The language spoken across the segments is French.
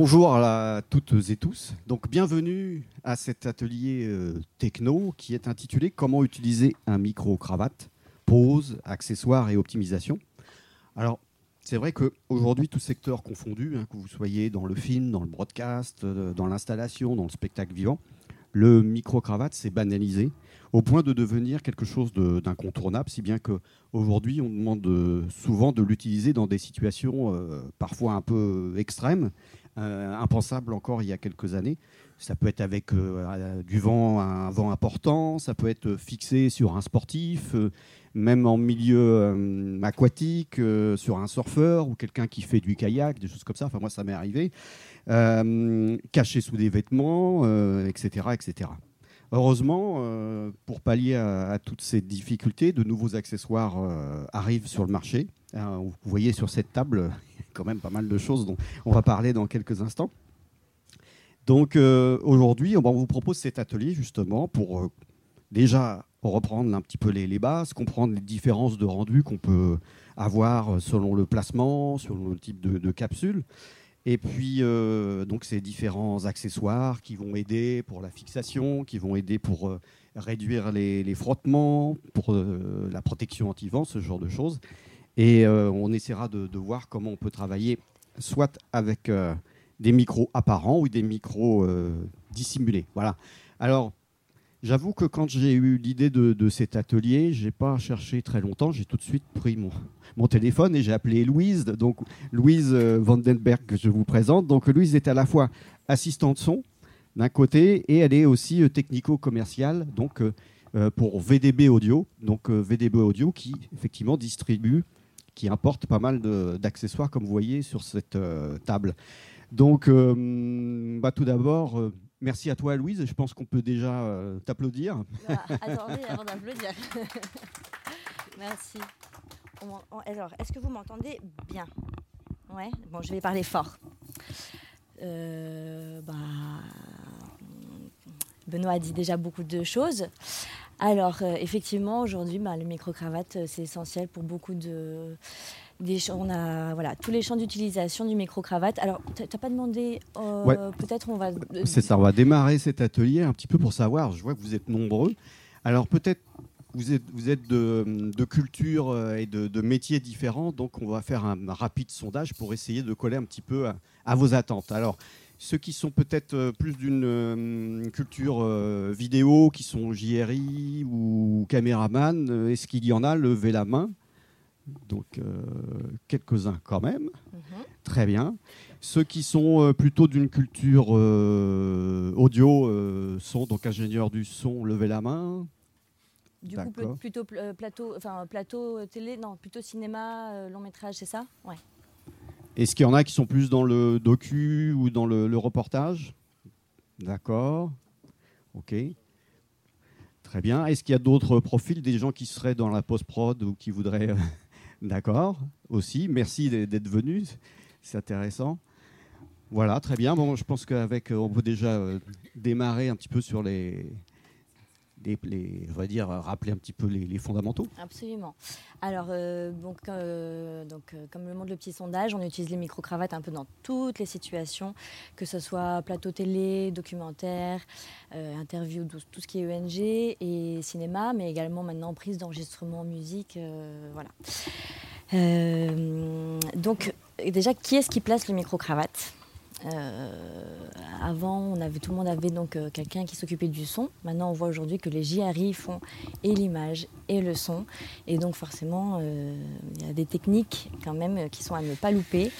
bonjour à toutes et tous. Donc bienvenue à cet atelier euh, techno qui est intitulé Comment utiliser un micro-cravate, pose, accessoires et optimisation. Alors c'est vrai qu'aujourd'hui, tout secteur confondu, hein, que vous soyez dans le film, dans le broadcast, euh, dans l'installation, dans le spectacle vivant, le micro-cravate s'est banalisé au point de devenir quelque chose d'incontournable, si bien qu'aujourd'hui, on demande euh, souvent de l'utiliser dans des situations parfois un peu extrêmes, impensable encore il y a quelques années. Ça peut être avec euh, du vent, un vent important, ça peut être fixé sur un sportif, euh, même en milieu aquatique, sur un surfeur ou quelqu'un qui fait du kayak, des choses comme ça. Enfin, moi, ça m'est arrivé. caché sous des vêtements, etc., etc. Heureusement, pour pallier à, toutes ces difficultés, de nouveaux accessoires arrivent sur le marché. vous voyez sur cette table, quand même pas mal de choses dont on va parler dans quelques instants. Donc euh, aujourd'hui, on vous propose cet atelier justement pour euh, déjà reprendre un petit peu les, bases, comprendre les différences de rendu qu'on peut avoir euh, selon le placement, selon le type de, capsule. Et puis, donc, ces différents accessoires qui vont aider pour la fixation, qui vont aider pour réduire les, frottements, pour la protection anti-vent, ce genre de choses. Et euh, on essaiera de, voir comment on peut travailler soit avec euh, des micros apparents ou des micros euh, dissimulés. Voilà. Alors, j'avoue que quand j'ai eu l'idée de, cet atelier, je n'ai pas cherché très longtemps. J'ai tout de suite pris mon, mon téléphone et j'ai appelé Louise. Donc, Louise Vandenberg, que je vous présente. Donc, Louise est à la fois assistante son d'un côté et elle est aussi technico-commerciale. Donc, pour VDB Audio, donc VDB Audio qui effectivement distribue qui importe pas mal d'accessoires, comme vous voyez sur cette euh, table. Donc, euh, bah, tout d'abord, euh, merci à toi, Louise. Je pense qu'on peut déjà t'applaudir. Ah, attendez, avant d'applaudir. merci. alors, est-ce que vous m'entendez bien? Ouais. Bon, je vais parler fort. Bah, Benoît a dit déjà beaucoup de choses. Alors, euh, effectivement, aujourd'hui, bah, le micro-cravate, euh, c'est essentiel pour beaucoup de. on a voilà, tous les champs d'utilisation du micro-cravate. Alors, tu n'as pas demandé, euh, peut-être on va. C'est ça, on va démarrer cet atelier un petit peu pour savoir. Je vois que vous êtes nombreux. Alors, peut-être vous êtes, vous êtes de, de culture et de, de, métiers différents, donc on va faire un, rapide sondage pour essayer de coller un petit peu à, à vos attentes. Alors, ceux qui sont peut-être euh, plus d'une euh, culture euh, vidéo, qui sont JRI ou caméraman, est-ce qu'il y en a Levez la main? Donc, quelques-uns quand même. Mhm. Très bien. Ceux qui sont plutôt d'une culture audio sont donc ingénieurs du son, levez la main. Du coup, plutôt plateau, enfin, plateau télé, non, plutôt cinéma, long métrage, c'est ça? Ouais. Est-ce qu'il y en a qui sont plus dans le docu ou dans le, reportage? D'accord. Ok. Très bien. Est-ce qu'il y a d'autres profils, des gens qui seraient dans la post-prod ou qui voudraient... D'accord, aussi? Merci d'être venus. C'est intéressant. Voilà, très bien. Bon, je pense qu'avec, on peut déjà euh, démarrer un petit peu sur les, les, on va dire, rappeler un petit peu les, fondamentaux Absolument. Alors, euh, donc, euh, donc euh, comme le montre le petit sondage, on utilise les micro-cravates un peu dans toutes les situations, que ce soit plateau télé, documentaire, interview, tout, ce qui est ENG et cinéma, mais également maintenant prise d'enregistrement musique. voilà. donc, déjà, qui est-ce qui place le micro-cravate avant, on avait, tout le monde avait donc euh, quelqu'un qui s'occupait du son. Maintenant, on voit aujourd'hui que les JRI font et l'image et le son. Et donc, forcément, euh, il y a des techniques quand même qui sont à ne pas louper.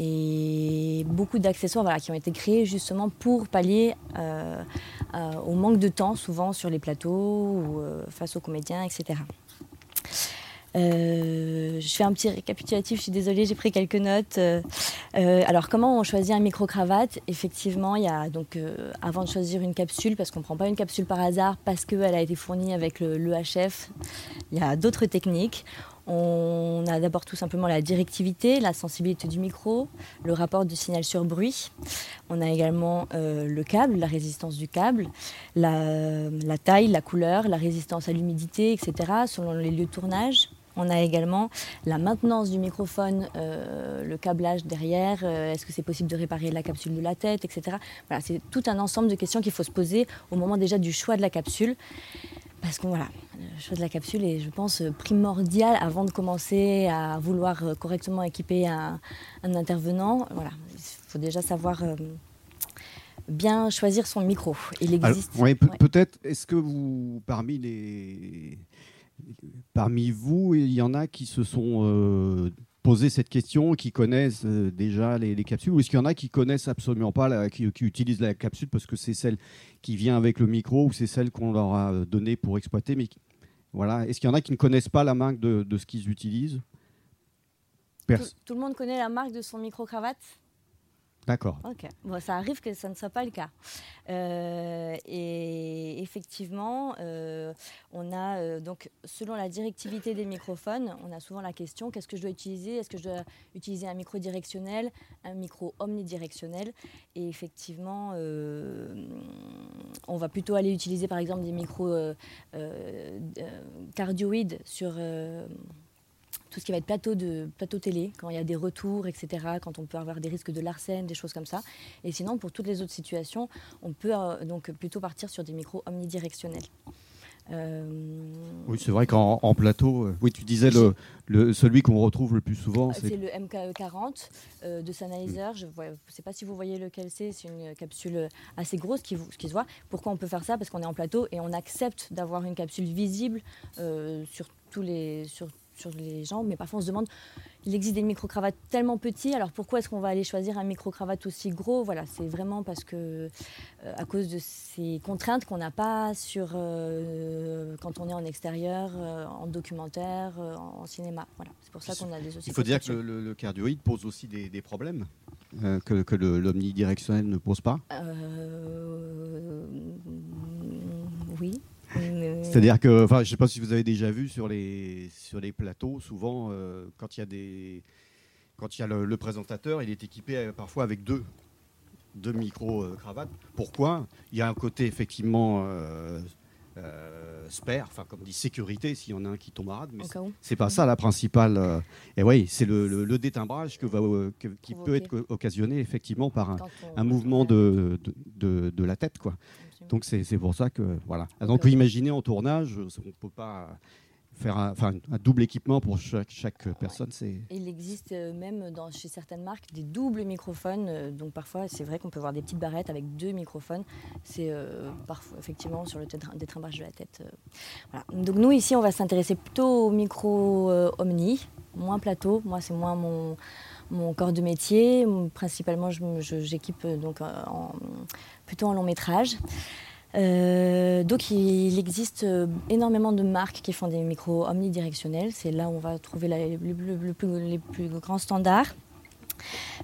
et beaucoup d'accessoires qui ont été créés justement pour pallier au manque de temps, souvent sur les plateaux ou face aux comédiens, etc. Euh, je fais un petit récapitulatif, je suis désolée, j'ai pris quelques notes. Euh, euh, alors, comment on choisit un micro-cravate? Effectivement, il y a donc, avant de choisir une capsule, parce qu'on ne prend pas une capsule par hasard, parce qu'elle a été fournie avec l'EHF, il y a d'autres techniques. On a d'abord tout simplement la directivité, la sensibilité du micro, le rapport du signal sur bruit. On a également le câble, la résistance du câble, la, la, taille, la couleur, la résistance à l'humidité, etc., selon les lieux de tournage. On a également la maintenance du microphone, euh, le câblage derrière, euh, est-ce que c'est possible de réparer la capsule de la tête, etc. Voilà, c'est tout un ensemble de questions qu'il faut se poser au moment déjà du choix de la capsule. Parce que voilà, le choix de la capsule est, je pense, primordial avant de commencer à vouloir correctement équiper un, intervenant. Voilà, il faut déjà savoir bien choisir son micro. Il existe. Peut-être, est-ce que vous, parmi les, parmi vous, il y en a qui se sont euh, posé cette question, qui connaissent euh, déjà les, capsules, ou est-ce qu'il y en a qui connaissent absolument pas, qui, utilisent la capsule parce que c'est celle qui vient avec le micro ou c'est celle qu'on leur a donnée pour exploiter, mais voilà, est-ce qu'il y en a qui ne connaissent pas la marque de, ce qu'ils utilisent? Tout, le monde connaît la marque de son micro-cravate? D'accord. Ok. Bon, ça arrive que ça ne soit pas le cas. Euh, et effectivement, euh, on a euh, donc selon la directivité des microphones, on a souvent la question qu'est-ce que je dois utiliser? Est-ce que je dois utiliser un micro directionnel, un micro omnidirectionnel? Et effectivement, on va plutôt aller utiliser par exemple des micros cardioïdes sur tout ce qui va être plateau, de, plateau télé, quand il y a des retours, etc., quand on peut avoir des risques de l'arsène, des choses comme ça. Et sinon, pour toutes les autres situations, on peut euh, donc plutôt partir sur des micros omnidirectionnels. Euh, oui, c'est vrai qu'en plateau, euh, oui, tu disais le, celui qu'on retrouve le plus souvent. C'est le MKE40 de Sennheiser. Je ne sais pas si vous voyez lequel c'est. C'est une capsule assez grosse qui, qui, se voit. Pourquoi on peut faire ça? Parce qu'on est en plateau et on accepte d'avoir une capsule visible sur tous les, sur sur les jambes, mais parfois on se demande, il existe des micro-cravates tellement petits, alors pourquoi est-ce qu'on va aller choisir un micro-cravate aussi gros? Voilà, c'est vraiment parce que, euh, à cause de ces contraintes qu'on n'a pas sur, euh, quand on est en extérieur, euh, en documentaire, en, cinéma. Voilà, c'est pour ça qu'on a des Il faut dire que le, cardioïde pose aussi des, problèmes que, que l'omnidirectionnel ne pose pas? Oui. C'est-à-dire que, enfin, je ne sais pas si vous avez déjà vu sur les, sur les plateaux, souvent, euh, quand il y a, des, quand y a le, présentateur, il est équipé euh, parfois avec deux, deux micro-cravates. Pourquoi? Il y a un côté effectivement euh, spare, enfin, comme dit sécurité, s'il y en a un qui tombe rade, mais c'est pas ça la principale. et oui, c'est le, le, détimbrage que va, qui peut être occasionné effectivement par un, un mouvement de, de, de, la tête, quoi. Donc c'est pour ça que voilà. Donc vous imaginez en tournage, on ne peut pas faire un, un, double équipement pour chaque, chaque personne. C'est. Il existe euh, même dans, chez certaines marques des doubles microphones. Euh, donc parfois, c'est vrai qu'on peut voir des petites barrettes avec deux microphones. C'est euh, parfois effectivement sur le détrimbrage de la tête. voilà. Donc nous ici, on va s'intéresser plutôt au micro omni, moins plateau. Moi, c'est moins mon mon corps de métier. Principalement, j'équipe donc en, plutôt en long métrage. Euh, donc il existe euh, énormément de marques qui font des micros omnidirectionnels. C'est là où on va trouver les plus grands standards.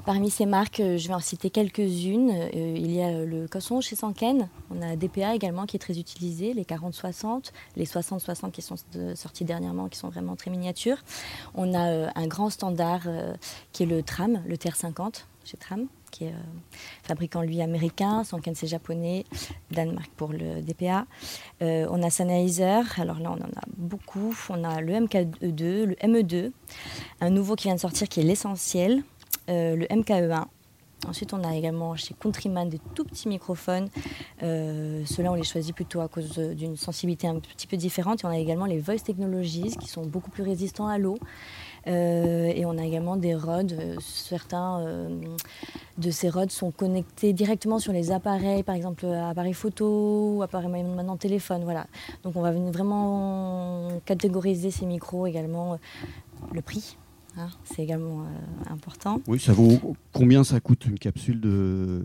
Parmi ces marques, euh, je vais en citer quelques-unes. Euh, il y a le Cosson chez Sanken. On a DPA également qui est très utilisé, les 40-60, les 60-60 qui sont sortis dernièrement, qui sont vraiment très miniatures. On a euh, un grand standard qui est le TRAM, le TR50 chez TRAM, qui est fabricant lui américain, Sanken c'est japonais, Danemark pour le DPA. on a Sennheiser, alors là on en a beaucoup. On a le MK2, le ME2, un nouveau qui vient de sortir qui est l'essentiel, euh, le MKE1. Ensuite, on a également chez Countryman des tout petits microphones. Euh, Ceux-là, on les choisit plutôt à cause d'une sensibilité un petit peu différente. Et on a également les Voice Technologies qui sont beaucoup plus résistants à l'eau. Euh, et on a également des rods. Certains de ces rods sont connectés directement sur les appareils, par exemple appareils photo, appareils maintenant téléphone. Voilà. Donc on va vraiment catégoriser ces micros également. Le prix, Hein, c'est également euh, important. Oui, ça vaut combien ça coûte une capsule de,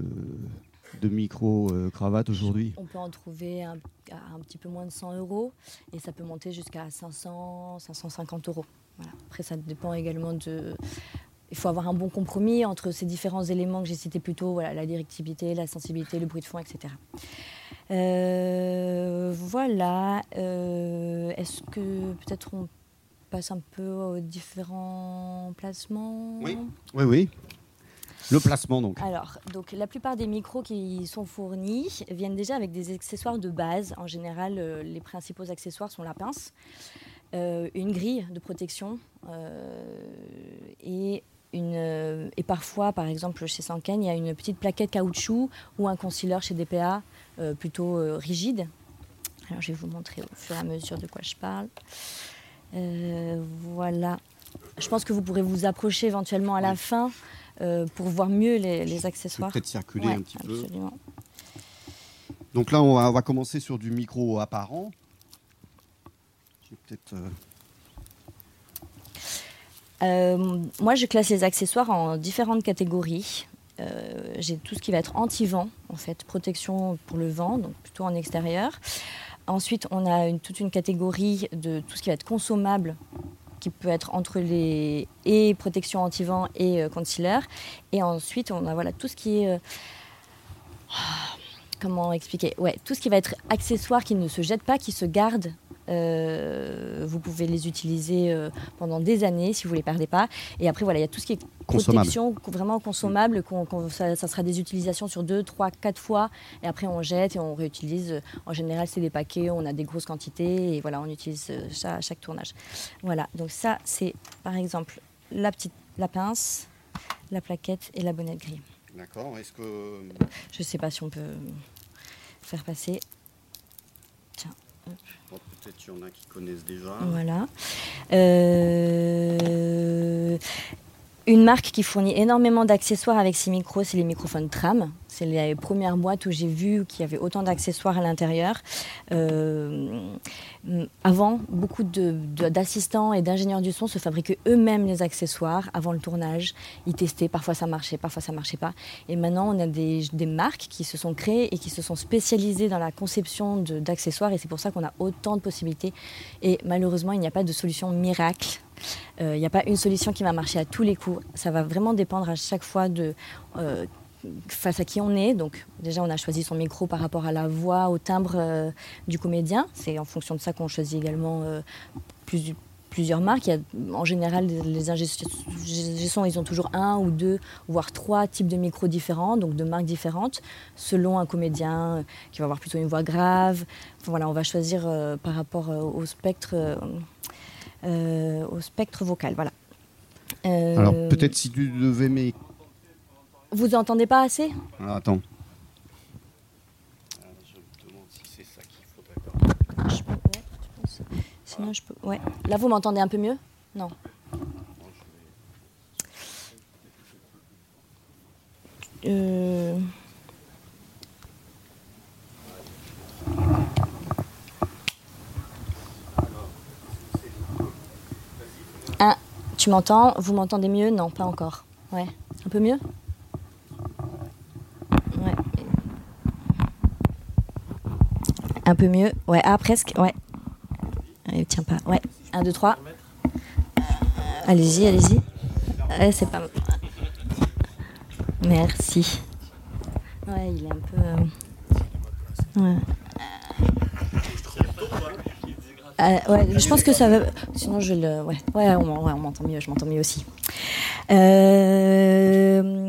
de micro-cravate aujourd'hui? On peut en trouver un, un, petit peu moins de 100 euros et ça peut monter jusqu'à 500, 550 euros. Après, ça dépend également de. Il faut avoir un bon compromis entre ces différents éléments que j'ai cités plus tôt, voilà, la directivité, la sensibilité, le bruit de fond, etc. Euh, voilà. Euh, est-ce que peut-être on passe un peu aux différents placements. Oui, oui, oui. Le placement donc. Alors, donc la plupart des micros qui sont fournis viennent déjà avec des accessoires de base. En général, euh, les principaux accessoires sont la pince, une grille de protection et une, et parfois, par exemple, chez Sanken, il y a une petite plaquette caoutchouc ou un concealer chez DPA plutôt rigide. Alors, je vais vous montrer au fur et à mesure de quoi je parle. Voilà. Je pense que vous pourrez vous approcher éventuellement à la fin euh, pour voir mieux les, accessoires. Peut-être circuler un petit absolument. peu. Donc là, on va, commencer sur du micro apparent. Euh, euh, moi, je classe les accessoires en différentes catégories. J'ai tout ce qui va être anti-vent, en fait, protection pour le vent, donc plutôt en extérieur. Ensuite, on a toute une catégorie de tout ce qui va être consommable qui peut être entre les et protection anti-vent et euh, concealer. Et ensuite, on a voilà tout ce qui est euh, comment expliquer? Ouais, tout ce qui va être accessoire qui ne se jette pas, qui se garde euh, vous pouvez les utiliser euh, pendant des années si vous ne les perdez pas. Et après, voilà, il y a tout ce qui est protection, vraiment consommable. ça, sera des utilisations sur 2, 3, 4 fois. Et après, on jette et on réutilise. En général, c'est des paquets, on a des grosses quantités. Et voilà, on utilise ça à chaque tournage. Voilà, donc ça, c'est par exemple la, petite, la pince, la plaquette et la bonnette gris. D'accord. Est-ce que. Je ne sais pas si on peut faire passer. Tiens. Peut-être qu'il y en a qui connaissent déjà. Voilà. Euh, une marque qui fournit énormément d'accessoires avec ses micros, c'est les microphones Tram. C'est les premières boîtes où j'ai vu qu'il y avait autant d'accessoires à l'intérieur. Euh, avant, beaucoup d'assistants et d'ingénieurs du son se fabriquaient eux-mêmes les accessoires avant le tournage. Ils testaient, parfois ça marchait, parfois ça marchait pas. Et maintenant, on a des marques qui se sont créées et qui se sont spécialisées dans la conception d'accessoires. Et c'est pour ça qu'on a autant de possibilités. Et malheureusement, il n'y a pas de solution miracle il euh, n'y a pas une solution qui va marcher à tous les coups. Ça va vraiment dépendre à chaque fois de euh, face à qui on est. Donc déjà, on a choisi son micro par rapport à la voix, au timbre euh, du comédien. C'est en fonction de ça qu'on choisit également plusieurs marques. en général, les ingé ils ont toujours un ou deux, voire trois types de micros différents, donc de marques différentes, selon un comédien qui va avoir plutôt une voix grave. voilà, on va choisir par rapport au spectre au spectre vocal. Voilà. Euh, Alors peut-être si tu devais mais Vous entendez pas assez? Alors, Attends. je me demande si c'est ça qu'il faudrait Je peux, penses? Sinon je peux. Ouais. Là vous m'entendez un peu mieux? Non. Euh... M'entends Vous m'entendez mieux? Non, pas encore. Ouais. Un peu mieux? Ouais. Un peu mieux? Ouais, ah, presque. Ouais. Allez, tiens pas. Ouais. Un, deux, trois. Allez-y, allez-y. Ouais, c'est pas. Merci. Ouais, il est un peu. Euh, ouais. Euh, ouais, je pense que ça va. Sinon, je le. Ouais, ouais on, m'entend mieux, je m'entends mieux aussi. Euh,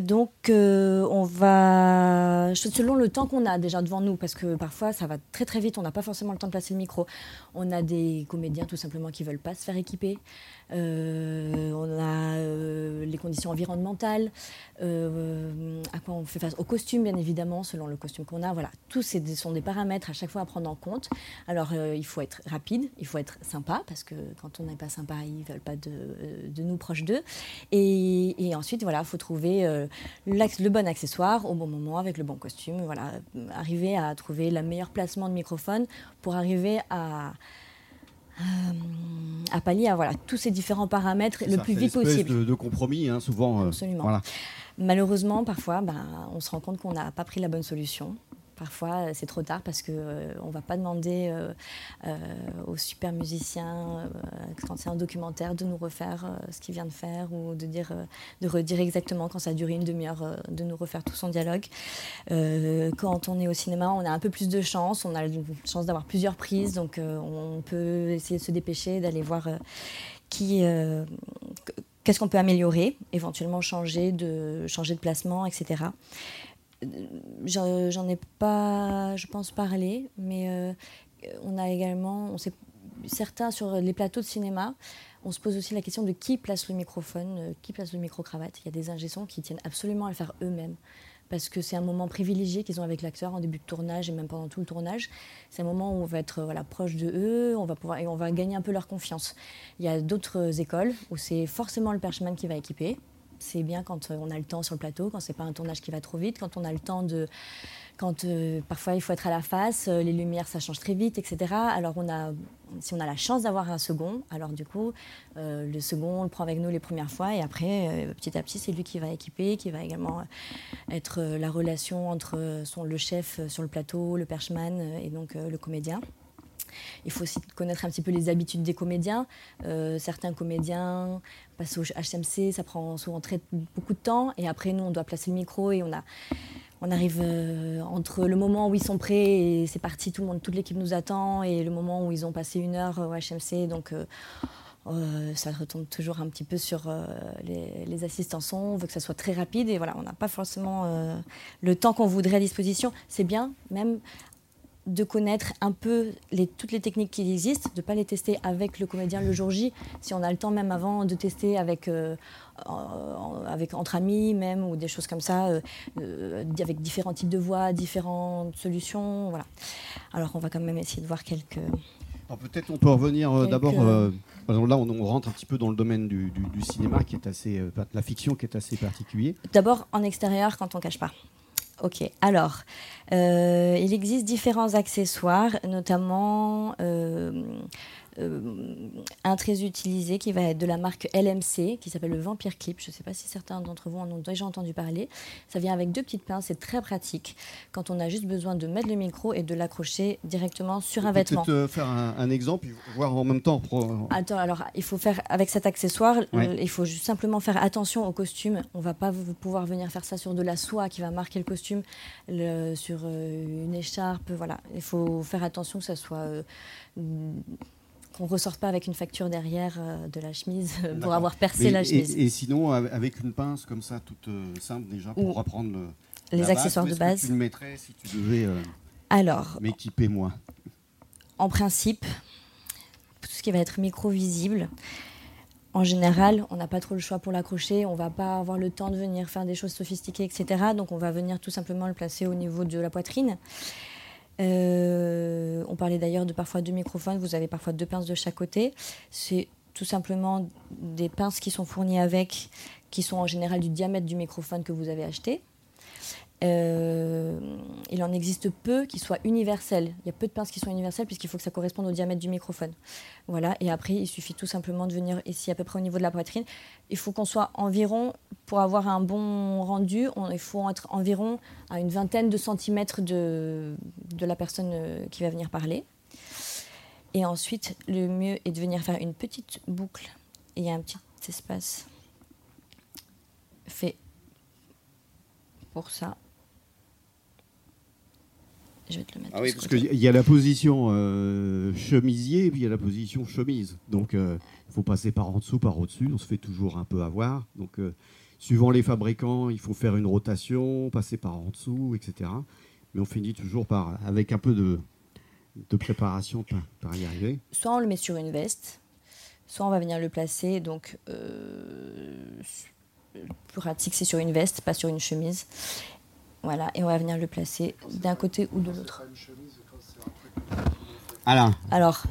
donc, euh, on va, selon le temps qu'on a déjà devant nous, parce que parfois ça va très très vite, on n'a pas forcément le temps de placer le micro. On a des comédiens tout simplement qui veulent pas se faire équiper. Euh, on a euh, les conditions environnementales, euh, à quoi on fait face, au costume bien évidemment, selon le costume qu'on a. Voilà, tous ces sont des paramètres à chaque fois à prendre en compte. Alors il faut être rapide, il faut être sympa, parce que quand on n'est pas sympa, ils ne veulent pas de, nous proches d'eux. Et, et, ensuite, voilà, il faut trouver le bon accessoire au bon moment, avec le bon costume. Voilà, arriver à trouver le meilleur placement de microphone pour arriver à à pallier à voilà, tous ces différents paramètres le plus vite possible. De, de compromis, hein, souvent. Euh, Absolument. Voilà. Malheureusement, parfois, ben, on se rend compte qu'on n'a pas pris la bonne solution. Parfois, euh, c'est trop tard parce qu'on euh, ne va pas demander euh, aux super musiciens, quand c'est un documentaire, de nous refaire ce qu'il vient de faire ou de, dire, de redire exactement quand ça dure une demi-heure, de nous refaire tout son dialogue. quand on est au cinéma, on a un peu plus de chance, on a la chance d'avoir plusieurs prises, donc on peut essayer de se dépêcher, d'aller voir qui qu'est-ce qu'on peut améliorer, éventuellement changer de, changer de placement, etc j'en ai pas, je pense, parlé, mais euh, on a également, on certains sur les plateaux de cinéma, on se pose aussi la question de qui place le microphone, euh, qui place le micro-cravate. Il y a des ingessons qui tiennent absolument à le faire eux-mêmes parce que c'est un moment privilégié qu'ils ont avec l'acteur en début de tournage et même pendant tout le tournage. C'est un moment où on va être voilà, proche de eux, on va pouvoir, et on va gagner un peu leur confiance. Il y a d'autres écoles où c'est forcément le perchman qui va équiper. C'est bien quand on a le temps sur le plateau, quand c'est pas un tournage qui va trop vite, quand on a le temps de quand euh, parfois il faut être à la face, euh, les lumières ça change très vite, etc. Alors on a, si on a la chance d'avoir un second, alors du coup euh, le second on le prend avec nous les premières fois et après petit à petit c'est lui qui va équiper, qui va également être la relation entre son, le chef sur le plateau, le perchman et donc le comédien. Il faut aussi connaître un petit peu les habitudes des comédiens. certains comédiens au HMC, ça prend souvent très, beaucoup de temps. Et après, nous, on doit placer le micro et on a on arrive euh, entre le moment où ils sont prêts et c'est parti, tout le monde, toute l'équipe nous attend, et le moment où ils ont passé une heure au HMC. Donc, euh, euh, ça retombe toujours un petit peu sur les, les, assistants son. On veut que ça soit très rapide et voilà, on n'a pas forcément le temps qu'on voudrait à disposition. C'est bien, même de connaître un peu les, toutes les techniques qui existent, de ne pas les tester avec le comédien le jour J, si on a le temps même avant de tester avec, euh, avec entre amis même, ou des choses comme ça, euh, euh, avec différents types de voix, différentes solutions. Voilà. Alors on va quand même essayer de voir quelques... Peut-être on peut revenir d'abord, là on, rentre un petit peu dans le domaine du, cinéma, qui est assez, la fiction qui est assez particulier. D'abord en extérieur quand on ne cache pas. Ok, alors, euh, il existe différents accessoires, notamment euh, un très utilisé qui va être de la marque LMC, qui s'appelle le Vampire Clip. Je ne sais pas si certains d'entre vous en ont déjà entendu parler. Ça vient avec deux petites pinces, c'est très pratique quand on a juste besoin de mettre le micro et de l'accrocher directement sur un vêtement. Peut-être faire un, exemple, voir en même temps. Attends, alors il faut faire avec cet accessoire, il faut juste simplement faire attention au costume. On va pas pouvoir venir faire ça sur de la soie qui va marquer le costume, sur euh, une écharpe. Voilà, il faut faire attention que ça soit euh, qu'on ne ressorte pas avec une facture derrière euh, de la chemise pour avoir percé la chemise. Et, sinon, avec une pince comme ça, toute euh, simple déjà, pour apprendre les accessoires de base. Que tu le mettrais si tu devais euh, Alors, m'équiper moi? En principe, tout ce qui va être micro-visible, en général, on n'a pas trop le choix pour l'accrocher, on va pas avoir le temps de venir faire des choses sophistiquées, etc. Donc on va venir tout simplement le placer au niveau de la poitrine. Euh, on parlait d'ailleurs de parfois deux microphones, vous avez parfois deux pinces de chaque côté. C'est tout simplement des pinces qui sont fournies avec, qui sont en général du diamètre du microphone que vous avez acheté. Euh, il en existe peu qui soient universels. Il y a peu de pinces qui sont universelles puisqu'il faut que ça corresponde au diamètre du microphone. Voilà. Et après, il suffit tout simplement de venir ici à peu près au niveau de la poitrine. Il faut qu'on soit environ, pour avoir un bon rendu, il faut être environ à une vingtaine de centimètres de, de la personne euh, qui va venir parler. Et ensuite, le mieux est de venir faire une petite boucle. Il y a un petit espace fait pour ça je vais te le mettre. Ah oui, parce qu'il y a la position euh, chemisier et puis il y a la position chemise. Donc euh, il faut passer par en dessous, par au-dessus. On se fait toujours un peu avoir. Donc euh, suivant les fabricants, il faut faire une rotation, passer par en dessous, etc. Mais on finit toujours par, avec un peu de, de préparation par, y arriver. Soit on le met sur une veste, soit on va venir le placer. Donc, pratique, c'est sur une veste, pas sur une chemise. Voilà, et on va venir le placer d'un côté ou de l'autre. Alors, Alors,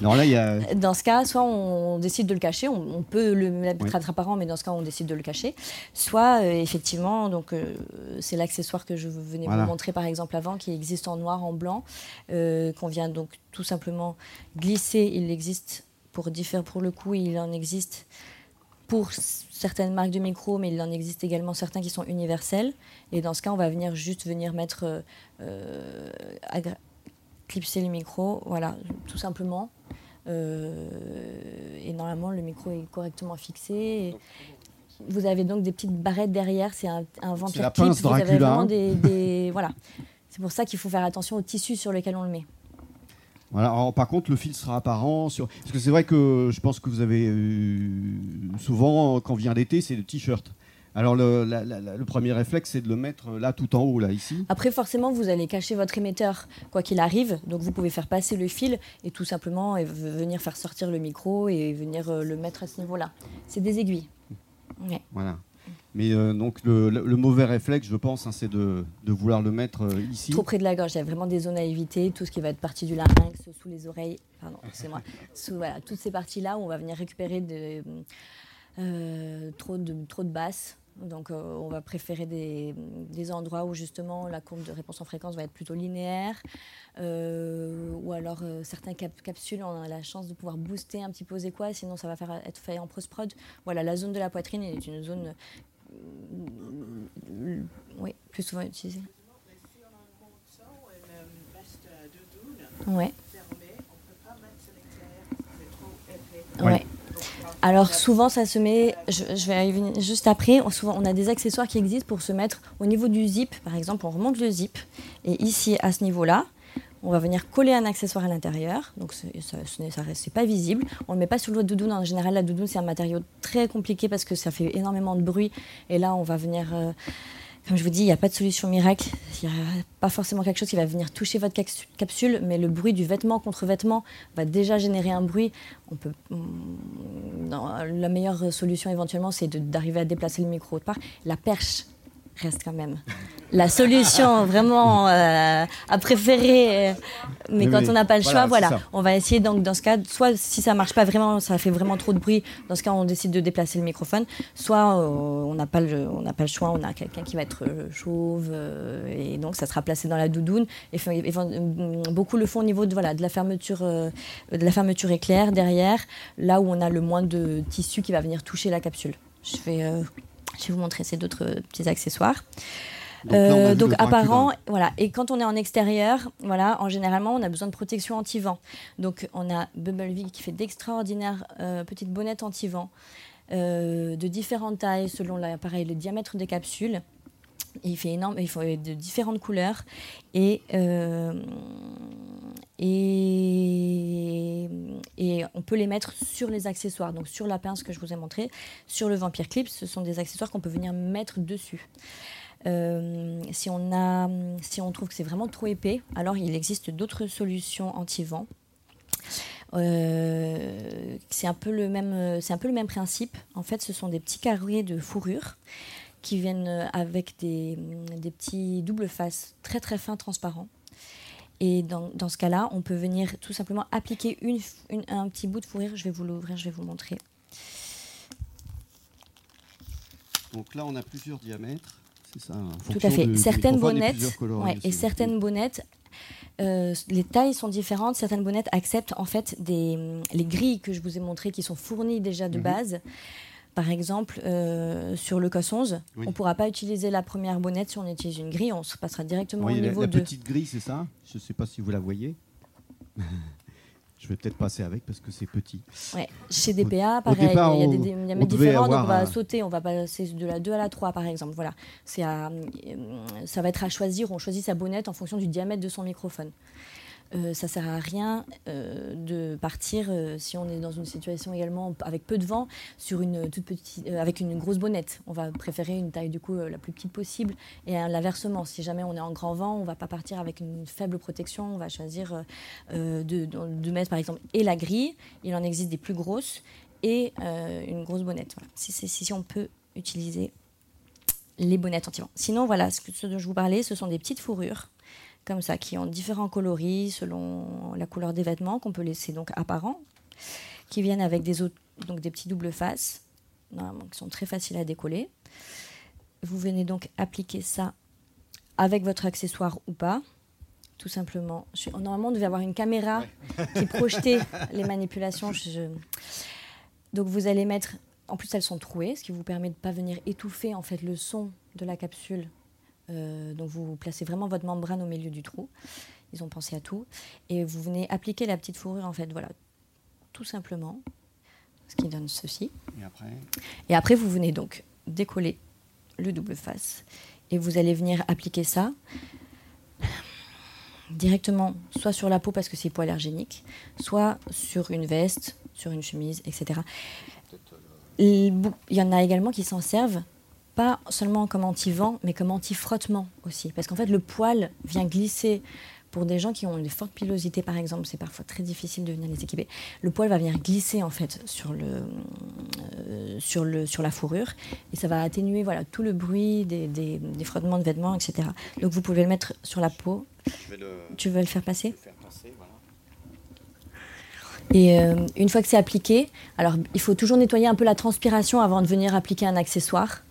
là, y a... dans ce cas, soit on décide de le cacher, on, peut le mettre oui. apparent, mais dans ce cas, on décide de le cacher. Soit, euh, effectivement, donc euh, c'est l'accessoire que je venais vous montrer par exemple avant, qui existe en noir, en blanc, euh, qu'on vient donc tout simplement glisser. Il existe pour différents, pour le coup, il en existe pour certaines marques de micro, mais il en existe également certains qui sont universels. Et dans ce cas, on va venir juste venir mettre, euh, euh clipser le micro, voilà, tout simplement. Euh, et normalement, le micro est correctement fixé. vous avez donc des petites barrettes derrière, c'est un, un vampire clip. Vous avez vraiment des, des voilà. C'est pour ça qu'il faut faire attention au tissu sur lequel on le met. Voilà. par contre, le fil sera apparent. Sur... Parce que c'est vrai que je pense que vous avez souvent, quand vient l'été, c'est le t-shirt. Alors le, premier réflexe, c'est de le mettre là tout en haut, là, ici. Après, forcément, vous allez cacher votre émetteur quoi qu'il arrive. Donc vous pouvez faire passer le fil et tout simplement venir faire sortir le micro et venir euh, le mettre à ce niveau-là. C'est des aiguilles. Voilà. Mais euh, donc le, mauvais réflexe, je pense, hein, c'est de, vouloir le mettre euh, ici. Trop près de la gorge. Il y a vraiment des zones à éviter. Tout ce qui va être partie du larynx, sous les oreilles. Pardon, c'est moi. Sous, voilà, toutes ces parties-là où on va venir récupérer de, trop, de, trop de basses donc euh, on va préférer des, endroits où justement la courbe de réponse en fréquence va être plutôt linéaire. Euh, ou alors euh, certains capsules, on a la chance de pouvoir booster un petit peu aux équats, sinon ça va faire, être fait en post-prod. Voilà, la zone de la poitrine est une zone oui, plus souvent utilisée. Ouais. Ouais. Alors souvent, ça se met, je, vais arriver juste après, souvent on a des accessoires qui existent pour se mettre au niveau du zip. Par exemple, on remonte le zip et ici, à ce niveau-là, on va venir coller un accessoire à l'intérieur, donc ça ne reste pas visible. On ne met pas sur le doudoune. En général, la doudoune, c'est un matériau très compliqué parce que ça fait énormément de bruit. Et là, on va venir... Euh, comme je vous dis, il n'y a pas de solution miracle. Il n'y a pas forcément quelque chose qui va venir toucher votre capsule, mais le bruit du vêtement contre vêtement va déjà générer un bruit. La meilleure solution éventuellement, c'est d'arriver à déplacer le micro autre part. La perche reste quand même la solution vraiment euh, à préférer. Euh, mais, quand on n'a pas le choix, voilà, on va essayer donc dans ce cas, soit si ça marche pas vraiment, ça fait vraiment trop de bruit, dans ce cas on décide de déplacer le microphone, soit euh, on n'a pas le, on n'a pas le choix, on a quelqu'un qui va être chauve et donc ça sera placé dans la doudoune. Et, beaucoup le font au niveau de voilà de la fermeture, de la fermeture éclair derrière, là où on a le moins de tissu qui va venir toucher la capsule. Je vais je vais vous montrer ces d'autres petits accessoires. Donc, euh, apparent, voilà. Et quand on est en extérieur, voilà, en généralement, on a besoin de protection anti-vent. Donc on a Bubbleville qui fait d'extraordinaires euh, petites bonnettes anti-vent euh, de différentes tailles selon l'appareil, le diamètre des capsules. Il fait énorme, il faut de différentes couleurs et et, et, on peut les mettre sur les accessoires, donc sur la pince que je vous ai montré, sur le Vampire Clip, ce sont des accessoires qu'on peut venir mettre dessus. Euh, si, on a, si on trouve que c'est vraiment trop épais, alors il existe d'autres solutions anti-vent. Euh, c'est un peu le même c'est un peu le même principe en fait ce sont des petits carrés de fourrure qui viennent avec des, des petits doubles faces très très fins transparents et dans, dans ce cas-là, on peut venir tout simplement appliquer une, un petit bout de fourrure. Je vais vous l'ouvrir, je vais vous montrer. Donc là, on a plusieurs diamètres. C'est ça. Tout à fait. certaines bonnettes, et certaines bonnettes, euh, les tailles sont différentes. Certaines bonnettes acceptent en fait des, les grilles que je vous ai montrées qui sont fournies déjà de mhm. base. Par exemple, euh, sur le COS 11, on ne pourra pas utiliser la première bonnette si on utilise une grille, on se passera directement au niveau la, la petite grille, c'est ça? Je ne sais pas si vous la voyez. Je vais peut-être passer avec parce que c'est petit. Ouais. Chez DPA, pareil, il y a des diamètres différents, donc on va sauter, on va passer de la 2 à la 3 par exemple. Voilà. À, euh, ça va être à choisir, on choisit sa bonnette en fonction du diamètre de son microphone. Euh, ça sert à rien euh, de partir euh, si on est dans une situation également avec peu de vent sur une toute petite avec une grosse bonnette. On va préférer une taille du coup la plus petite possible et l'inversement. Si jamais on est en grand vent, on va pas partir avec une faible protection. On va choisir de, de, mettre par exemple et la grille. Il en existe des plus grosses et une grosse bonnette. Si, on peut utiliser les bonnettes anti-vent. Sinon, voilà, ce dont je vous parlais, ce sont des petites fourrures comme ça, qui ont différents coloris selon la couleur des vêtements, qu'on peut laisser donc apparents, qui viennent avec des, autres, donc des petits doubles faces, qui sont très faciles à décoller. Vous venez donc appliquer ça avec votre accessoire ou pas, tout simplement. normalement, on devait avoir une caméra qui projetait les manipulations. Donc vous allez mettre, en plus elles sont trouées, ce qui vous permet de ne pas venir étouffer en fait le son de la capsule euh, donc vous placez vraiment votre membrane au milieu du trou. Ils ont pensé à tout. Et vous venez appliquer la petite fourrure, en fait, voilà, tout simplement. Ce qui donne ceci. Et après Et après, vous venez donc décoller le double face. Et vous allez venir appliquer ça directement, soit sur la peau parce que c'est hypoallergénique, soit sur une veste, sur une chemise, etc. Il y en a également qui s'en servent pas seulement comme anti-vent, mais comme anti-frottement aussi. Parce qu'en fait, le poil vient glisser pour des gens qui ont une forte pilosité, par exemple, c'est parfois très difficile de venir les équiper. Le poil va venir glisser en fait sur, le, euh, sur, le, sur la fourrure et ça va atténuer voilà, tout le bruit des, des, frottements de vêtements, etc. Donc vous pouvez le mettre sur la peau. tu veux le faire passer, Et euh, une fois que c'est appliqué, alors il faut toujours nettoyer un peu la transpiration avant de venir appliquer un accessoire.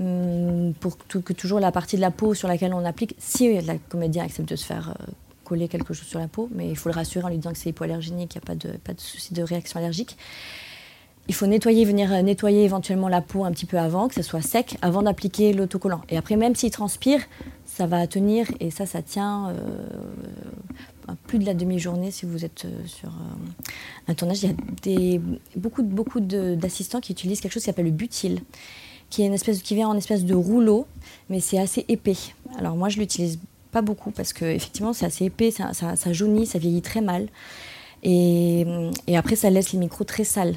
Hum, pour que toujours la partie de la peau sur laquelle on applique, si la comédien accepte de se faire euh, coller quelque chose sur la peau, mais il faut le rassurer en lui disant que c'est hypoallergénique, qu'il n'y a pas de, souci de réaction allergique. Il faut nettoyer, venir euh, nettoyer éventuellement la peau un petit peu avant, que ce soit sec, avant d'appliquer l'autocollant. Et après, même s'il transpire, ça va tenir et ça, ça tient euh, plus de la demi-journée si vous êtes sur un tournage. Il y a beaucoup, beaucoup d'assistants qui utilisent quelque chose qui s'appelle le butyl qui, est une espèce, qui vient en espèce de rouleau, mais c'est assez épais. Alors moi, je l'utilise pas beaucoup parce que effectivement, c'est assez épais, ça, jaunit, ça vieillit très mal. Et, après, ça laisse les micros très sales.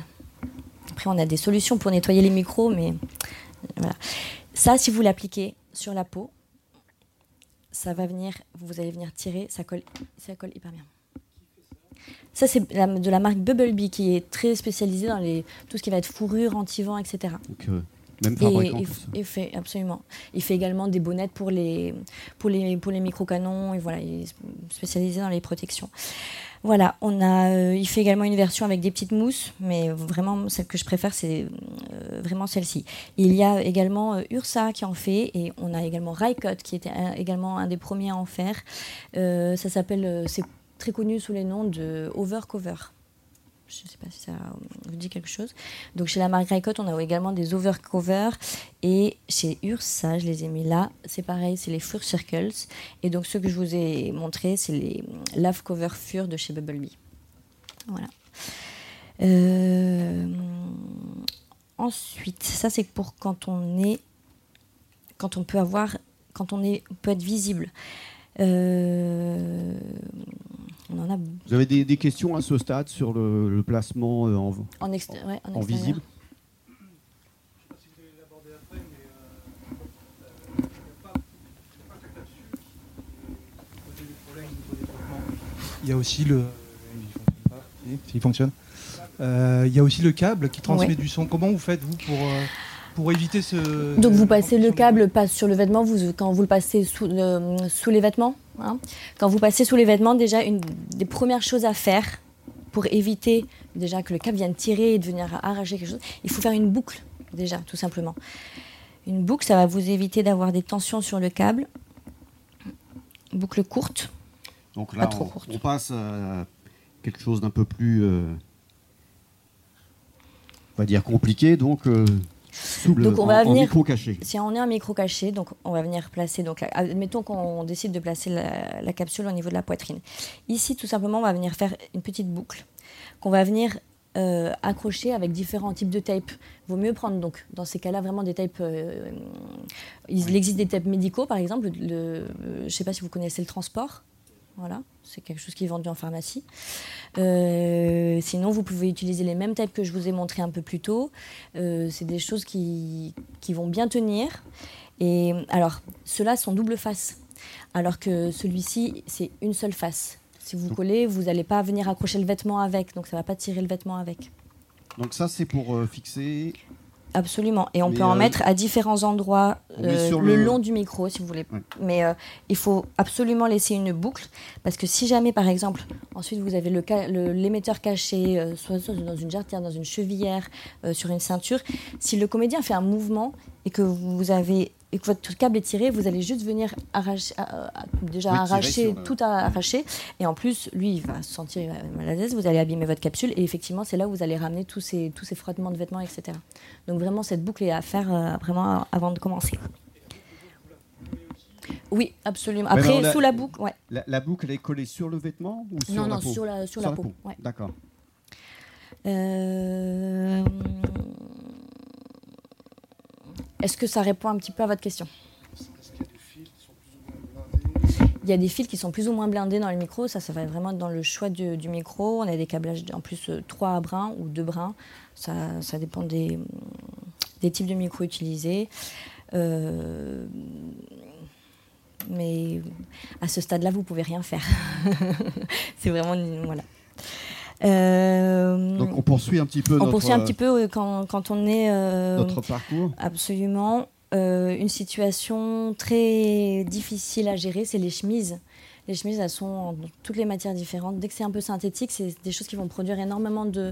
Après, on a des solutions pour nettoyer les micros, mais. Ça, si vous l'appliquez sur la peau, ça va venir, vous allez venir tirer, ça colle, ça colle hyper bien. Ça, c'est de la marque Bubblebee qui est très spécialisée dans les, tout ce qui va être fourrure, anti-vent, etc. Même fabricant. Et, fait, absolument. Il fait également des bonnettes pour les, pour les, pour les micro-canons. Et voilà, il est spécialisé dans les protections. Voilà, on a, euh, il fait également une version avec des petites mousses, mais vraiment celle que je préfère, c'est euh, vraiment celle-ci. Il y a également euh, Ursa qui en fait, et on a également Raikot qui était également un des premiers à en faire. ça s'appelle, c'est très connu sous les noms de Overcover. Je ne sais pas si ça vous dit quelque chose. Donc chez la marque Raikot, on a également des overcovers. Et chez Ursa, je les ai mis là. C'est pareil, c'est les Fur Circles. Et donc ceux que je vous ai montrés, c'est les Love Cover Fur de chez Bubblebee. Voilà. Euh, ensuite, ça c'est pour quand on est, quand on peut avoir, quand on est, peut être visible. Euh, vous avez des, questions à ce stade sur le, placement euh, en, en, en, visible? Il y a aussi le. Il fonctionne. Euh, il y a aussi le câble qui transmet du son. Comment vous faites vous pour euh, pour éviter ce. Donc vous passez le câble passe sur le vêtement vous, quand vous le passez sous, sous les vêtements. Hein. Quand vous passez sous les vêtements, déjà une des premières choses à faire pour éviter déjà que le câble vienne tirer et de venir arracher quelque chose, il faut faire une boucle déjà tout simplement. Une boucle, ça va vous éviter d'avoir des tensions sur le câble. Boucle courte. Donc là, trop on, courte. on, passe à quelque chose d'un peu plus, euh, on va dire compliqué. Donc euh, donc on va venir, micro caché. Si on est un micro caché, donc on va venir placer. Donc admettons qu'on décide de placer la, capsule au niveau de la poitrine. Ici, tout simplement, on va venir faire une petite boucle qu'on va venir euh, accrocher avec différents types de tape. Vaut mieux prendre donc dans ces cas-là vraiment des tapes. Euh, il existe des tapes médicaux, par exemple. Le, je ne sais pas si vous connaissez le transport. Voilà, c'est quelque chose qui est vendu en pharmacie. Euh, sinon, vous pouvez utiliser les mêmes types que je vous ai montré un peu plus tôt. Euh, c'est des choses qui, qui, vont bien tenir. Et alors, ceux-là sont double face, alors que celui-ci, c'est une seule face. Si vous collez, vous n'allez pas venir accrocher le vêtement avec, donc ça ne va pas tirer le vêtement avec. Donc ça, c'est pour euh, fixer Absolument. Et on peut en euh, mettre à différents endroits euh, le... long du micro, si vous voulez. Mais euh, il faut absolument laisser une boucle, parce que si jamais, par exemple, ensuite vous avez l'émetteur caché, soit dans une jarretière, dans une chevillère, sur une ceinture, si le comédien fait un mouvement et que vous avez et que votre câble est tiré, vous allez juste venir arracher, déjà arracher, tout arracher. Et en plus, lui, il va se sentir mal à l'aise, vous allez abîmer votre capsule. Et effectivement, c'est là où vous allez ramener tous ces, tous ces frottements de vêtements, etc. Donc vraiment, cette boucle est à faire euh, vraiment avant de commencer. Oui, absolument. Après, sous la boucle, ouais. La, boucle, elle est collée sur le vêtement ou sur non, la non, peau? sur la, sur, la, peau. D'accord. Euh... Est-ce que ça répond un petit peu à votre question? Il y a des fils qui sont plus ou moins blindés dans le micro. Ça, ça va vraiment dans le choix du, micro. On a des câblages en plus euh, trois brins ou deux brins. Ça, dépend des, types de micros utilisés. mais à ce stade-là, vous pouvez rien faire. c'est vraiment voilà. Euh, Donc on poursuit un petit peu. On poursuit un petit peu quand, quand on est. Euh, notre parcours. Absolument. Euh, une situation très difficile à gérer, c'est les chemises. Les chemises, elles sont en toutes les matières différentes. Dès que c'est un peu synthétique, c'est des choses qui vont produire énormément de,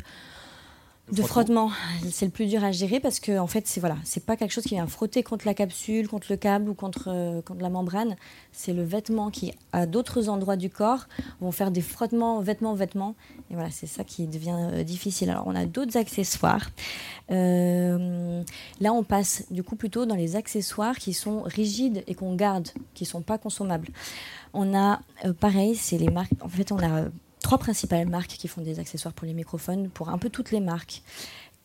de frottement, c'est le plus dur à gérer parce que en fait, c'est voilà, c'est pas quelque chose qui vient frotter contre la capsule, contre le câble ou contre, euh, contre la membrane. C'est le vêtement qui, à d'autres endroits du corps, vont faire des frottements vêtements vêtements. Et voilà, c'est ça qui devient euh, difficile. Alors, on a d'autres accessoires. Euh, là, on passe du coup plutôt dans les accessoires qui sont rigides et qu'on garde, qui sont pas consommables. On a, pareil, c'est les marques. En fait, on a trois principales marques qui font des accessoires pour les microphones, pour un peu toutes les marques.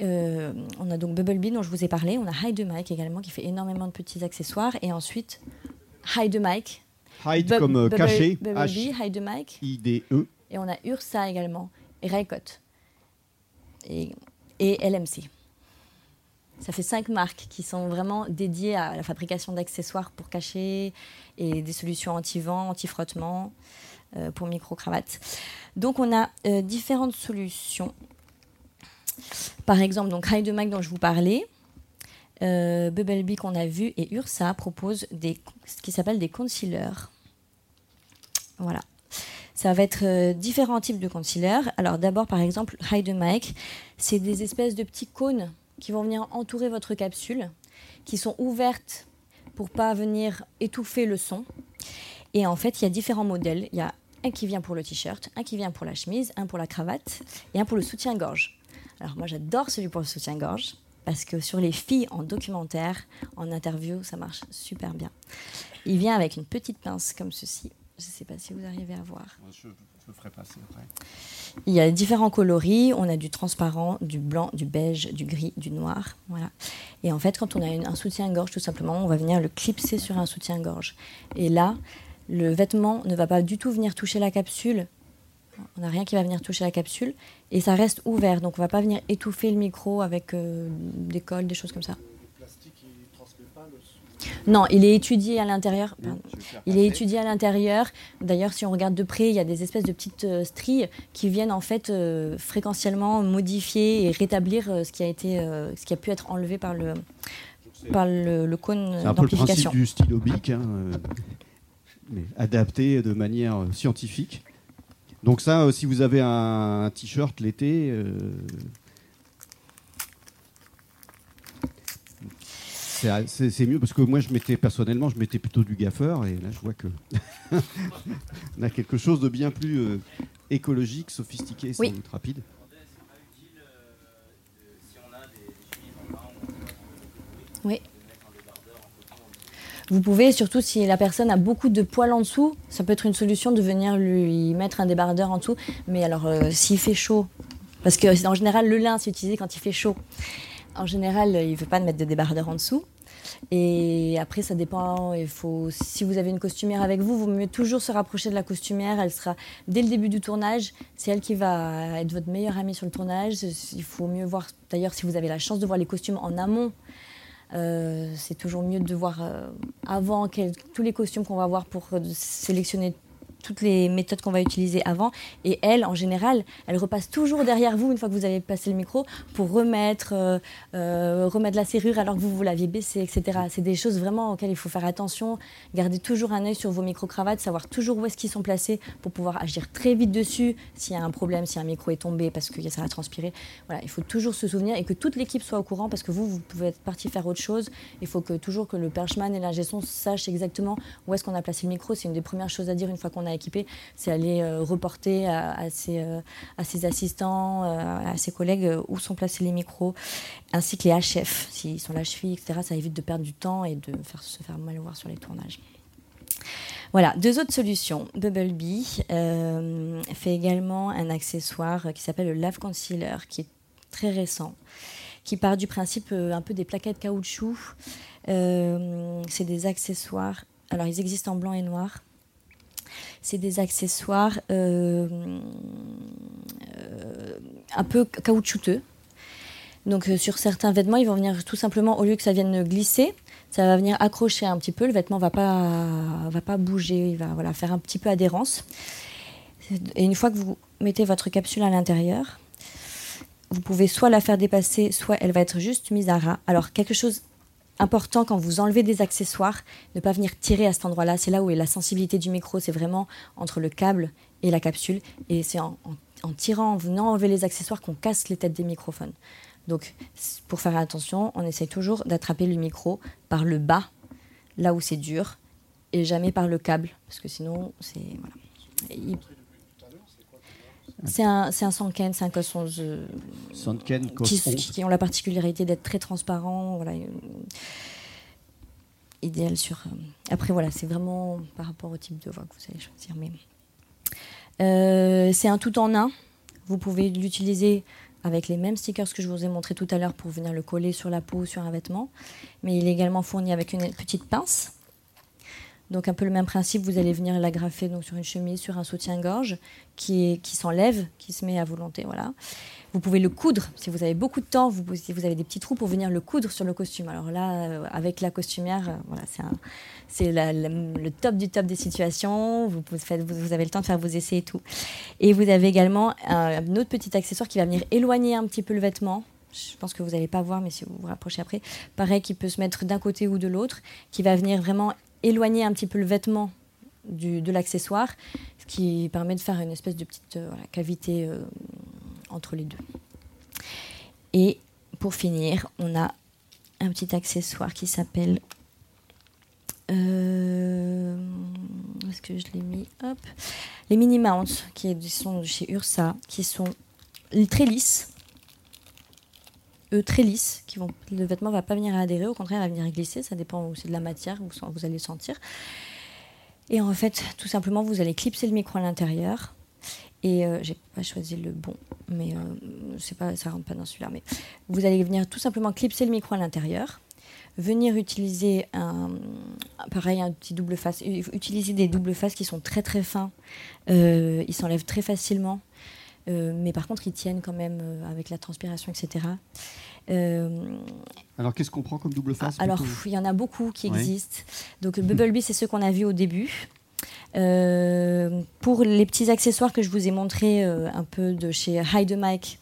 Euh, on a donc Bubblebee dont je vous ai parlé, on a Hide Mic également qui fait énormément de petits accessoires et ensuite Hide Mic. Hide comme euh, caché. Bubblebee, Hide Mic. I-D-E. Et on a Ursa également et Raycott et, et LMC. Ça fait cinq marques qui sont vraiment dédiées à la fabrication d'accessoires pour cacher et des solutions anti-vent, anti-frottement. Euh, pour micro-cravate. Donc on a euh, différentes solutions. Par exemple, donc Hide Mac dont je vous parlais, euh, Bubblebee qu'on a vu et Ursa proposent des, ce qui s'appelle des concealers. Voilà. Ça va être différents types de concealers. Alors d'abord, par exemple, Hide Mic, c'est des espèces de petits cônes qui vont venir entourer votre capsule, qui sont ouvertes pour pas venir étouffer le son. Et en fait, il y a différents modèles. Il y a un qui vient pour le t-shirt, un qui vient pour la chemise, un pour la cravate et un pour le soutien-gorge. Alors moi, j'adore celui pour le soutien-gorge parce que sur les filles en documentaire, en interview, ça marche super bien. Il vient avec une petite pince comme ceci. Je ne sais pas si vous arrivez à voir. Je, je ferai passer après. Il y a différents coloris. On a du transparent, du blanc, du beige, du gris, du noir. Voilà. Et en fait, quand on a un soutien-gorge, tout simplement, on va venir le clipser sur un soutien-gorge. Et là, le vêtement ne va pas du tout venir toucher la capsule. On n'a rien qui va venir toucher la capsule. Et ça reste ouvert. Donc on ne va pas venir étouffer le micro avec euh, des cols, des choses comme ça. Le plastique, il pas le... Non, il est étudié à l'intérieur. Il est étudié à l'intérieur. D'ailleurs, si on regarde de près, il y a des espèces de petites euh, stries qui viennent en fait euh, fréquentiellement modifier et rétablir ce qui a été, ce qui a pu être enlevé par le par le, le cône d'amplification. C'est un peu le principe du stylo bic. Hein, adapté de manière euh, scientifique. Donc ça, euh, si vous avez un, t-shirt l'été, euh, c'est mieux parce que moi, je mettais personnellement, je mettais plutôt du gaffeur et là, je vois que on a quelque chose de bien plus écologique, sophistiqué, sans doute rapide. Oui. Vous pouvez, surtout si la personne a beaucoup de poils en dessous, ça peut être une solution de venir lui mettre un débardeur en dessous. Mais alors, euh, s'il fait chaud, parce que en général, le lin, c'est utilisé quand il fait chaud. En général, il ne veut pas mettre de débardeur en dessous. Et après, ça dépend. Il faut, si vous avez une costumière avec vous, vous mieux toujours se rapprocher de la costumière. Elle sera dès le début du tournage. C'est elle qui va être votre meilleure amie sur le tournage. Il faut mieux voir. D'ailleurs, si vous avez la chance de voir les costumes en amont, euh, c'est toujours mieux de voir euh, avant tous les costumes qu'on va voir pour euh, sélectionner toutes les méthodes qu'on va utiliser avant. Et elle, en général, elle repasse toujours derrière vous une fois que vous avez passé le micro pour remettre, euh, euh, remettre la serrure alors que vous, vous l'aviez baissé, etc. C'est des choses vraiment auxquelles il faut faire attention. Garder toujours un œil sur vos micro-cravates, savoir toujours où est-ce qu'ils sont placés pour pouvoir agir très vite dessus s'il y a un problème, si un micro est tombé parce que ça a transpiré. Voilà, il faut toujours se souvenir et que toute l'équipe soit au courant parce que vous, vous pouvez être parti faire autre chose. Il faut que toujours que le perchman et la gestion sachent exactement où est-ce qu'on a placé le micro. C'est une des premières choses à dire une fois qu'on a équipé, c'est aller euh, reporter à, ses, euh, à, ses, assistants, euh, à ses collègues où sont placés les micros, ainsi que les HF, s'ils sont la cheville, etc. Ça évite de perdre du temps et de se faire mal voir sur les tournages. Voilà, deux autres solutions. Bubblebee fait également un accessoire qui s'appelle le Lave Concealer, qui est très récent, qui part du principe un peu des plaquettes caoutchouc. c'est des accessoires. Alors, ils existent en blanc et noir c'est des accessoires euh, euh, un peu caoutchouteux. Donc euh, sur certains vêtements, ils vont venir tout simplement, au lieu que ça vienne glisser, Ça va venir accrocher un petit peu, le vêtement va pas, va pas bouger, il va voilà, faire un petit peu adhérence. Et une fois que vous mettez votre capsule à l'intérieur, vous pouvez soit la faire dépasser, soit elle va être juste mise à ras. Alors quelque chose important quand vous enlevez des accessoires, ne pas venir tirer à cet endroit-là. C'est là où est la sensibilité du micro. C'est vraiment entre le câble et la capsule. Et c'est en, tirant, en venant enlever les accessoires qu'on casse les têtes des microphones. Donc, pour faire attention, on essaye toujours d'attraper le micro par le bas, là où c'est dur, et jamais par le câble, parce que sinon, c'est voilà. C'est un, un Sanken, c'est un COS 11. Euh, Sanken, qui, qui, ont la particularité d'être très transparents. Voilà, euh, idéal sur. Euh, après, voilà, c'est vraiment par rapport au type de voix que vous allez choisir. Mais, c'est un tout en un. Vous pouvez l'utiliser avec les mêmes stickers que je vous ai montré tout à l'heure pour venir le coller sur la peau, sur un vêtement. Mais il est également fourni avec une petite pince donc un peu le même principe, vous allez venir l'agrafer donc sur une chemise, sur un soutien-gorge qui, qui s'enlève, qui se met à volonté. Voilà. Vous pouvez le coudre si vous avez beaucoup de temps, vous, vous avez des petits trous pour venir le coudre sur le costume. Alors là, euh, avec la costumière, euh, voilà, c'est le top du top des situations. Vous, faites, vous, avez le temps de faire vos essais et tout. Et vous avez également un, un autre petit accessoire qui va venir éloigner un petit peu le vêtement je pense que vous n'allez pas voir, mais si vous vous rapprochez après, pareil, qui peut se mettre d'un côté ou de l'autre, qui va venir vraiment éloigner un petit peu le vêtement de l'accessoire, ce qui permet de faire une espèce de petite euh, cavité euh, entre les deux. Et pour finir, on a un petit accessoire qui s'appelle. Euh, est-ce que je l'ai mis? Les mini mounts qui sont chez Ursa, qui sont très lisses très lisses, qui vont, le vêtement va pas venir adhérer, au contraire, il va venir glisser, ça dépend aussi de la matière, vous, vous allez sentir. Et en fait, tout simplement, vous allez clipser le micro à l'intérieur. Et euh, j'ai pas choisi le bon, mais euh, c'est pas, ça rentre pas dans celui-là. Mais vous allez venir tout simplement clipser le micro à l'intérieur, venir utiliser un, pareil, un petit double face, utiliser des doubles faces qui sont très très fins. Euh, ils s'enlèvent très facilement. Euh, mais par contre, ils tiennent quand même euh, avec la transpiration, etc. Euh, alors, qu'est-ce qu'on prend comme double face Alors, il y en a beaucoup qui existent. Donc, Bumblebee, c'est ceux qu'on a vus au début. pour les petits accessoires que je vous ai montrés un peu de chez Hide Mike,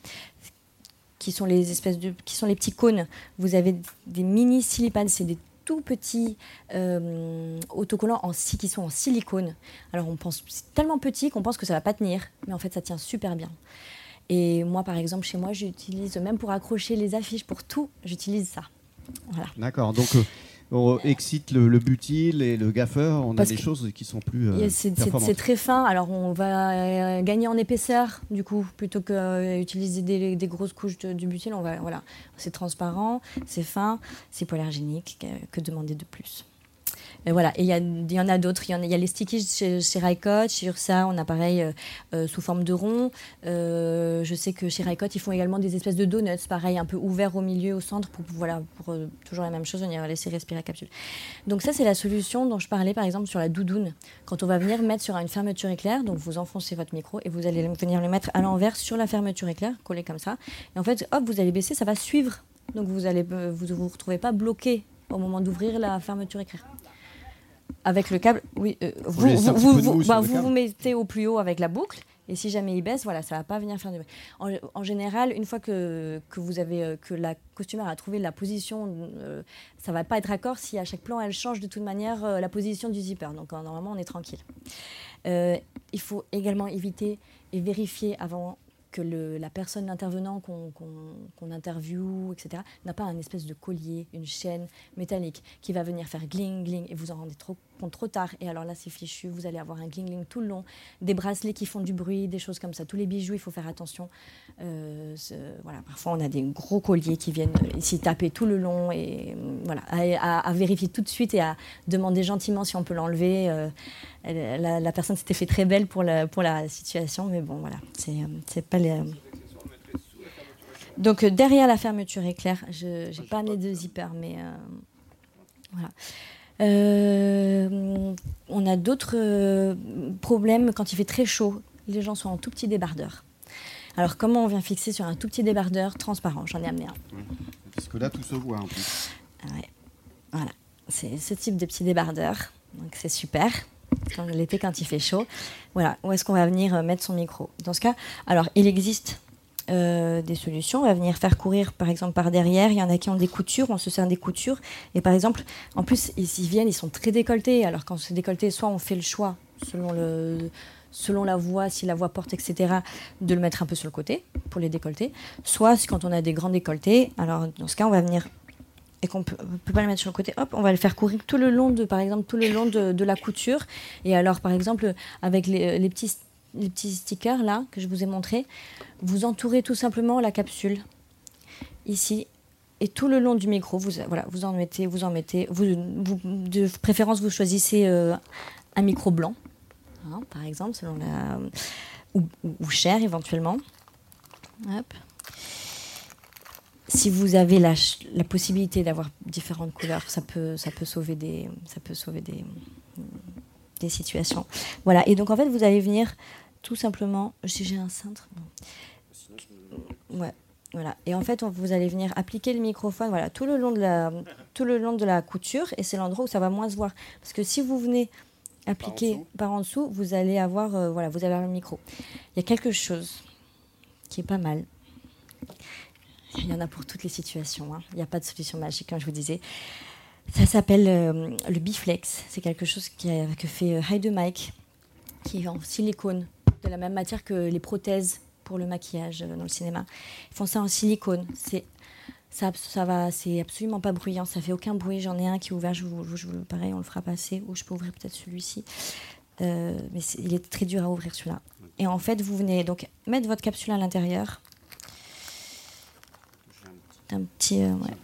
qui sont les espèces de, qui sont les petits cônes, vous avez des mini silipanes, c'est des tout petits euh, autocollants en, qui sont en silicone. Alors on pense c'est tellement petit qu'on pense que ça va pas tenir, mais en fait ça tient super bien. Et moi par exemple chez moi j'utilise même pour accrocher les affiches pour tout, j'utilise ça. Voilà. D'accord. Donc euh, on excite le, butyl et le gaffeur, on a des choses qui sont plus. Euh, c'est très fin, alors on va euh, gagner en épaisseur, du coup, plutôt que d'utiliser des, grosses couches de, du butyl, on va, voilà, c'est transparent, c'est fin, c'est polargénique, que demander de plus voilà, et il y, en a d'autres. Il y, a les stickies chez, chez Raikot, chez Ursa, on a pareil euh, euh, sous forme de rond. Euh, je sais que chez Raikot, ils font également des espèces de donuts, pareil, un peu ouverts au milieu, au centre, pour, voilà, pour toujours la même chose, on ira laisser respirer la capsule. Donc ça, c'est la solution dont je parlais, par exemple, sur la doudoune. Quand on va venir mettre sur une fermeture éclair, donc vous enfoncez votre micro et vous allez venir le mettre à l'envers sur la fermeture éclair, collé comme ça. Et en fait, hop, vous allez baisser, ça va suivre. Donc vous allez vous vous retrouvez pas bloqué au moment d'ouvrir la fermeture éclair. Avec le câble, oui. Euh, vous, vous, bah, vous, vous, mettez au plus haut avec la boucle. Et si jamais il baisse, voilà, ça va pas venir faire du bruit. En, général, une fois que, que, vous avez euh, que la costumère a trouvé la position, euh, ça va pas être accord si à chaque plan elle change de toute manière la position du zipper. Donc normalement, on est tranquille. il faut également éviter et vérifier avant que la personne, l'intervenant qu'on interviewe, etc., n'a pas un espèce de collier, une chaîne métallique qui va venir faire gling, gling, et vous en rendez trop, compte trop tard. Et alors là, c'est fichu, vous allez avoir un gling, gling tout le long, des bracelets qui font du bruit, des choses comme ça. Tous les bijoux, il faut faire attention. Euh, voilà, parfois, on a des gros colliers qui viennent ici taper tout le long, et voilà, à, vérifier tout de suite et à demander gentiment si on peut l'enlever. Euh, la, personne s'était fait très belle pour la, pour la situation, mais bon, voilà, c'est pas les. Donc euh, derrière la fermeture éclair, je n'ai pas amené de zipper, mais euh, voilà. Euh, on a d'autres problèmes quand il fait très chaud. Les gens sont en tout petit débardeur. Alors comment on vient fixer sur un tout petit débardeur transparent? J'en ai amené un. Parce que là, tout se voit en plus. Ah voilà. c'est ce type de petit débardeur. Donc c'est super. L'été quand il fait chaud. Voilà, où est-ce qu'on va venir mettre son micro? Dans ce cas, alors il existe euh, des solutions. On va venir faire courir, par exemple, par derrière. Il y en a qui ont des coutures, on se sert des coutures. Et par exemple, en plus, ils, viennent, ils sont très décolletés. Alors quand c'est décolleté, soit on fait le choix selon le selon la voix, si la voix porte, etc., de le mettre un peu sur le côté pour les décolleter. Soit quand on a des grands décolletés, alors dans ce cas, on va venir et qu'on peut, peut pas le mettre sur le côté, hop, on va le faire courir tout le long de, par exemple, tout le long de, la couture. Et alors, par exemple, avec les, petits les petits stickers là que je vous ai montré, vous entourez tout simplement la capsule ici et tout le long du micro, vous, voilà, vous en mettez, vous en mettez, de préférence vous choisissez euh, un micro blanc, hein, par exemple, selon la, ou, ou, cher éventuellement. Si vous avez la, la possibilité d'avoir différentes couleurs, ça peut, ça peut sauver des, ça peut sauver des, des situations. Voilà. Et donc en fait, vous allez venir tout simplement, si j'ai un cintre. Ouais, voilà. Et en fait, vous allez venir appliquer le microphone voilà, tout, le long de la, tout le long de la couture et c'est l'endroit où ça va moins se voir. Parce que si vous venez appliquer par en dessous, vous allez avoir, euh, voilà, vous allez avoir le micro. Il y a quelque chose qui est pas mal. Il y en a pour toutes les situations. Hein. Il n'y a pas de solution magique, comme je vous disais. Ça s'appelle euh, le Biflex. C'est quelque chose que fait euh, Mike, qui est en silicone de la même matière que les prothèses pour le maquillage euh, dans le cinéma. Ils font ça en silicone. C'est ça, va, c'est absolument pas bruyant, ça fait aucun bruit. J'en ai un qui est ouvert, je vous, je pareil, on le fera passer, ou je peux ouvrir peut-être celui-ci. Mais il est très dur à ouvrir celui-là. Et en fait, vous venez donc mettre votre capsule à l'intérieur. Petit, euh, ouais.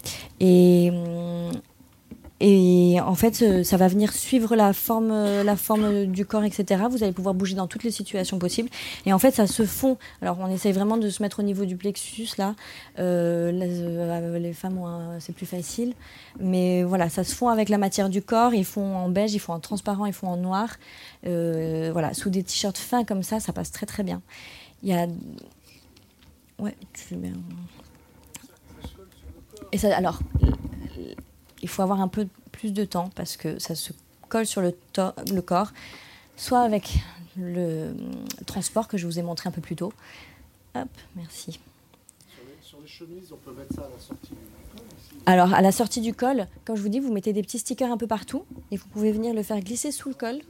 Et en fait, euh, ça va venir suivre la forme, euh, la forme du corps, etc. Vous allez pouvoir bouger dans toutes les situations possibles. Et en fait, ça se fond. Alors, on essaye vraiment de se mettre au niveau du plexus, là. Euh, les, femmes, c'est plus facile. Mais voilà, ça se fond avec la matière du corps. Ils font en beige, ils font en transparent, ils font en noir. voilà, sous des t-shirts fins comme ça, ça passe très très bien. Il y a. Ouais, tu. Et ça, alors, il faut avoir un peu plus de temps parce que ça se colle sur le, le corps, soit avec le transport que je vous ai montré un peu plus tôt. Hop, merci. Sur les, chemises, on peut mettre ça à la sortie du col Alors, à la sortie du col, comme je vous dis, vous mettez des petits stickers un peu partout et vous pouvez venir le faire glisser sous le col.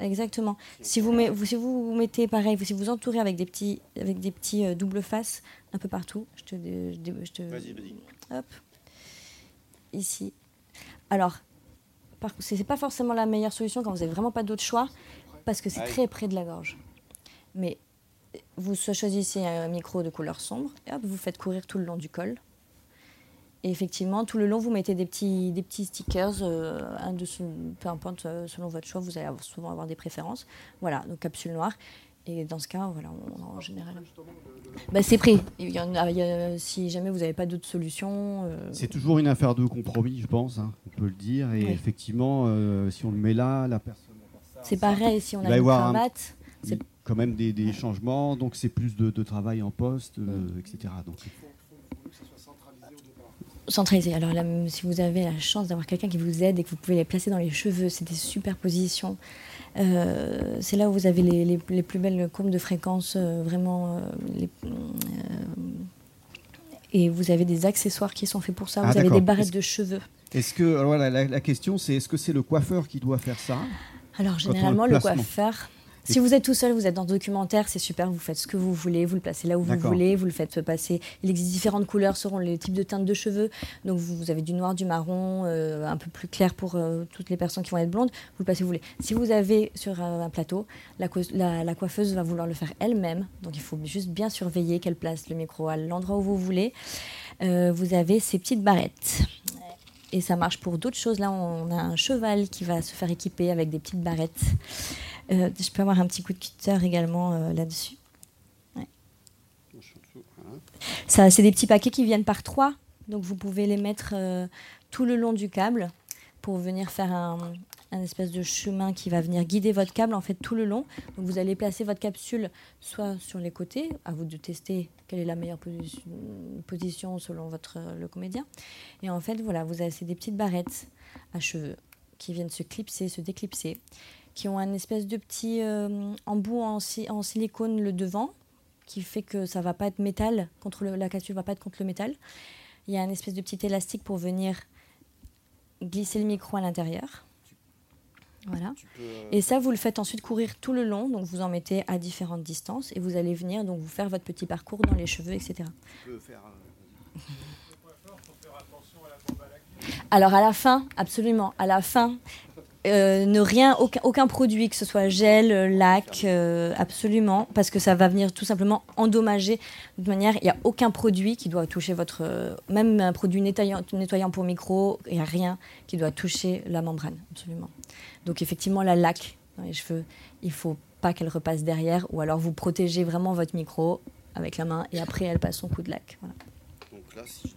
Exactement. Si vous, met, vous, si vous mettez pareil, si vous entourez avec des petits, avec des petits euh, double face un peu partout, je te, je te vas-y, vas-y. Hop, ici. Alors, ce n'est pas forcément la meilleure solution quand vous n'avez vraiment pas d'autre choix, parce que c'est très près de la gorge. Mais vous choisissez un micro de couleur sombre, et hop, vous faites courir tout le long du col. Et effectivement, tout le long, vous mettez des petits, des petits stickers, euh, un peu importe, euh, selon votre choix, vous allez souvent avoir des préférences. Voilà, donc capsule noire. Et dans ce cas, voilà, en général. Bah, c'est pris. Il y en a, si jamais vous n'avez pas d'autre solution. Euh, c'est toujours une affaire de compromis, je pense, hein, on peut le dire. Et effectivement, euh, si on le met là, la personne. C'est pareil, si on a une cravate. C'est quand même des, changements, donc c'est plus de, travail en poste, euh, etc. Donc, centralisé. Alors là, si vous avez la chance d'avoir quelqu'un qui vous aide et que vous pouvez les placer dans les cheveux, c'est des superpositions. Euh, c'est là où vous avez les, les, plus belles courbes de fréquence, euh, vraiment. Euh, et vous avez des accessoires qui sont faits pour ça. Ah, vous avez des barrettes de cheveux. Est-ce que alors la, la, question c'est est-ce que c'est le coiffeur qui doit faire ça Alors généralement le coiffeur si vous êtes tout seul, vous êtes dans le documentaire, c'est super, vous faites ce que vous voulez, vous le placez là où vous voulez, vous le faites passer. Il existe différentes couleurs selon les types de teintes de cheveux. Donc vous, avez du noir, du marron, euh, un peu plus clair pour euh, toutes les personnes qui vont être blondes, vous le placez où vous voulez. Si vous avez sur un, plateau, la, coiffeuse va vouloir le faire elle-même, donc il faut juste bien surveiller qu'elle place le micro à l'endroit où vous voulez. Euh, vous avez ces petites barrettes et ça marche pour d'autres choses. Là, on a un cheval qui va se faire équiper avec des petites barrettes. Euh, je peux avoir un petit coup de cutter également euh, là-dessus. Ça, c'est des petits paquets qui viennent par trois, donc vous pouvez les mettre euh, tout le long du câble pour venir faire un, espèce de chemin qui va venir guider votre câble en fait tout le long. Donc vous allez placer votre capsule soit sur les côtés, à vous de tester quelle est la meilleure position, selon votre le comédien. Et en fait voilà, vous avez des petites barrettes à cheveux qui viennent se clipser, se déclipser, qui ont un espèce de petit euh, embout en, en, silicone le devant, qui fait que ça va pas être métal contre la capsule va pas être contre le métal. Il y a un espèce de petit élastique pour venir glisser le micro à l'intérieur. Voilà. Euh, et ça, vous le faites ensuite courir tout le long. Donc, vous en mettez à différentes distances et vous allez venir donc vous faire votre petit parcours dans les cheveux, etc. Tu peux faire, euh, Alors, à la fin, absolument, à la fin, euh, ne rien, aucun, produit, que ce soit gel, lac, euh, absolument, parce que ça va venir tout simplement endommager. De manière, il n'y a aucun produit qui doit toucher votre. même un produit nettoyant, nettoyant pour micro, il n'y a rien qui doit toucher la membrane, absolument. Donc, effectivement, la lac dans les cheveux, il ne faut pas qu'elle repasse derrière, ou alors vous protégez vraiment votre micro avec la main et après elle passe son coup de lac. Donc là, si je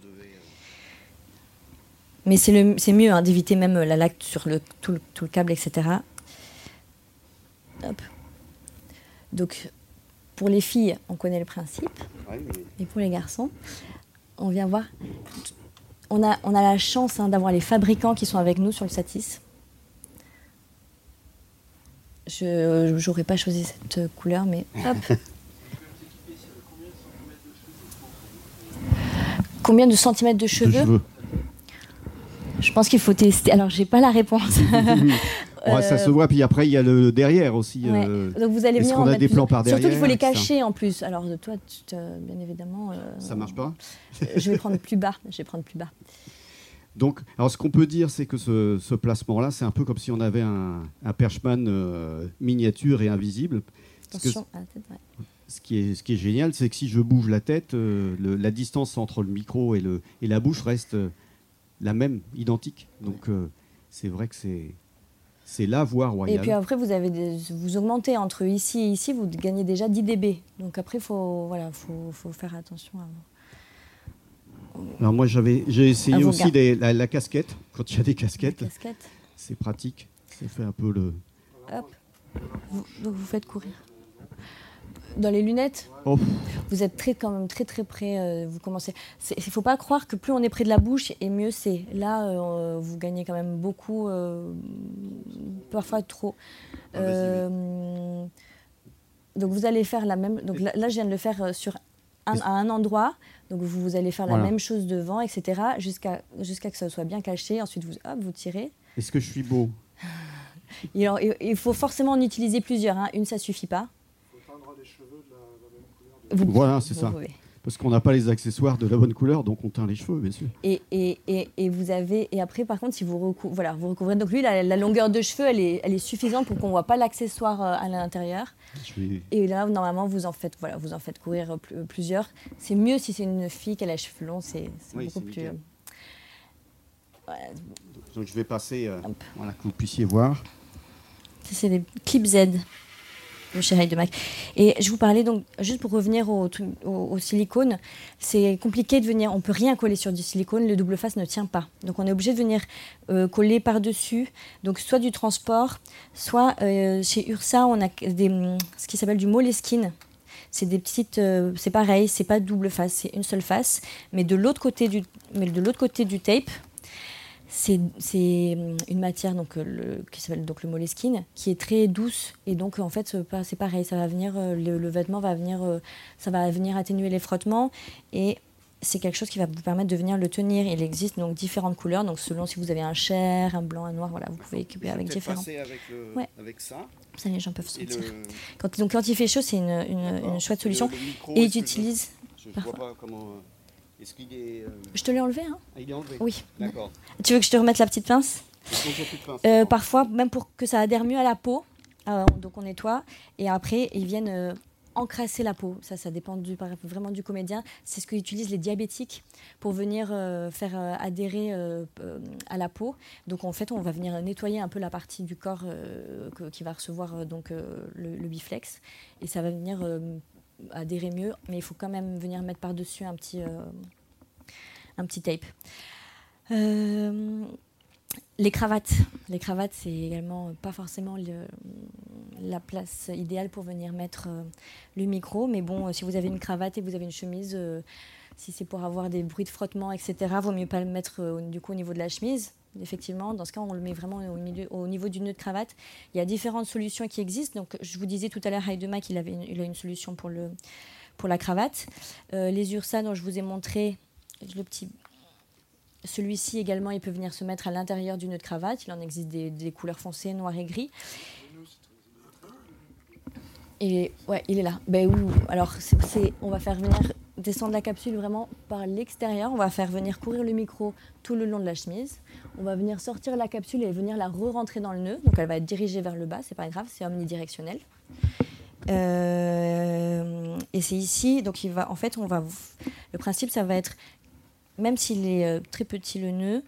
mais c'est mieux hein, d'éviter même la lacte sur le, tout, le, câble, etc. Donc, pour les filles, on connaît le principe. Et pour les garçons, on vient voir. On a, on a la chance hein, d'avoir les fabricants qui sont avec nous sur le Satis. Je n'aurais pas choisi cette couleur, mais hop. Combien de centimètres de cheveux je pense qu'il faut tester. Alors, j'ai pas la réponse. ça se voit, puis après il y a le derrière aussi. Euh, Donc vous allez venir. qu'on a des plans par derrière Surtout qu'il faut les cacher en plus. Alors toi, bien évidemment. Euh, ça marche pas. je vais prendre plus bas. Je vais prendre plus bas. Donc, alors ce qu'on peut dire, c'est que ce, placement-là, c'est un peu comme si on avait un, un perchman euh, miniature et invisible. Attention à la tête, ce qui est, ce qui est génial, c'est que si je bouge la tête, la distance entre le micro et, le, et la bouche reste la même, identique. Donc euh, c'est vrai que c'est c'est la voie royale. Et puis après, vous, avez vous augmentez entre ici et ici, vous gagnez déjà 10 dB. Donc après, il faut, voilà, faut, faut, faire attention à Alors moi, j'avais, j'ai essayé aussi la, casquette, quand il y a des casquettes. Casquette. C'est pratique, ça fait un peu le... Hop. donc vous faites courir. Dans les lunettes oh. Vous êtes très, quand même très très près. Euh, vous commencez. Il ne faut pas croire que plus on est près de la bouche et mieux c'est. Là, euh, vous gagnez quand même beaucoup, euh, parfois trop. Ah, donc vous allez faire la même. Donc là, je viens de le faire sur un, à un endroit. Donc vous, allez faire la même chose devant, etc. Jusqu'à jusqu'à que ça soit bien caché. Ensuite, vous, hop, vous tirez. Est-ce que je suis beau? Il, il, faut forcément en utiliser plusieurs. Hein. Une, ça suffit pas. Voilà, c'est ça. Parce qu'on n'a pas les accessoires de la bonne couleur, donc on teint les cheveux, bien sûr. Et, et, et, vous avez et après, par contre, si vous recouvrez, voilà, vous recouvrez donc lui, la, longueur de cheveux, elle est, elle est suffisante pour qu'on voit pas l'accessoire euh, à l'intérieur. Et là, normalement, vous en faites, voilà, vous en faites courir euh, plusieurs. C'est mieux si c'est une fille qui a les cheveux longs, c'est beaucoup plus. Euh, donc je vais passer, voilà, que vous puissiez voir. C'est les clips Z le chéri de Mac. Et je vous parlais donc, juste pour revenir au, silicone, c'est compliqué de venir, on peut rien coller sur du silicone, le double face ne tient pas. Donc on est obligé de venir euh, coller par-dessus, donc soit du transport, soit euh, chez Ursa, on a ce qui s'appelle du Moleskine. C'est des petites, euh, c'est pareil, c'est pas double face, c'est une seule face, mais de l'autre côté du, mais de l'autre côté du tape, c'est une matière donc, euh, le, qui s'appelle donc le moleskine, qui est très douce. Et donc, en fait, c'est pareil, ça va venir, euh, le, vêtement va venir, euh, ça va venir atténuer les frottements. Et c'est quelque chose qui va vous permettre de venir le tenir. Il existe donc différentes couleurs. Donc, selon si vous avez un chair, un blanc, un noir, voilà, vous pouvez équiper avec différents. Avec, avec ça. Ça, les gens peuvent sentir. Quand, donc, quand il fait chaud, c'est une, une, chouette solution. et ils utilisent. Je ne vois pas comment. Euh, je te l'ai enlevé, hein ah, Il est enlevé Oui. D'accord. Tu veux que je te remette la petite pince? Euh, Parfois, même pour que ça adhère mieux à la peau. donc on nettoie. Et après, ils viennent euh, encrasser la peau. Ça, ça dépend du, vraiment du comédien. C'est ce qu'utilisent les diabétiques pour venir faire adhérer à la peau. Donc en fait, on va venir nettoyer un peu la partie du corps qui va recevoir donc le, le, biflex. Et ça va venir adhérer mieux, mais il faut quand même venir mettre par-dessus un petit, euh, un petit tape. Euh, Les cravates. Les cravates, c'est également pas forcément la place idéale pour venir mettre euh, le micro. Mais bon, si vous avez une cravate et vous avez une chemise, si c'est pour avoir des bruits de frottement, etc., vaut mieux pas le mettre du coup au niveau de la chemise. Effectivement, dans ce cas, on le met vraiment au, niveau du nœud de cravate. Il y a différentes solutions qui existent. Donc, je vous disais tout à l'heure, Heidema qu'il avait il a une solution pour, le, pour la cravate. les URSA dont je vous ai montré, le petit celui-ci également, il peut venir se mettre à l'intérieur d'une autre cravate. Il en existe des, couleurs foncées, noir et gris. Et ouais, il est là. Ben, alors, on va faire venir descendre la capsule vraiment par l'extérieur. On va faire venir courir le micro tout le long de la chemise. On va venir sortir la capsule et venir la re-rentrer dans le nœud. Donc, elle va être dirigée vers le bas. C'est pas grave, c'est omnidirectionnel. Euh, et c'est ici, donc il va, en fait, on va, le principe, ça va être même s'il est euh, très petit le nœud,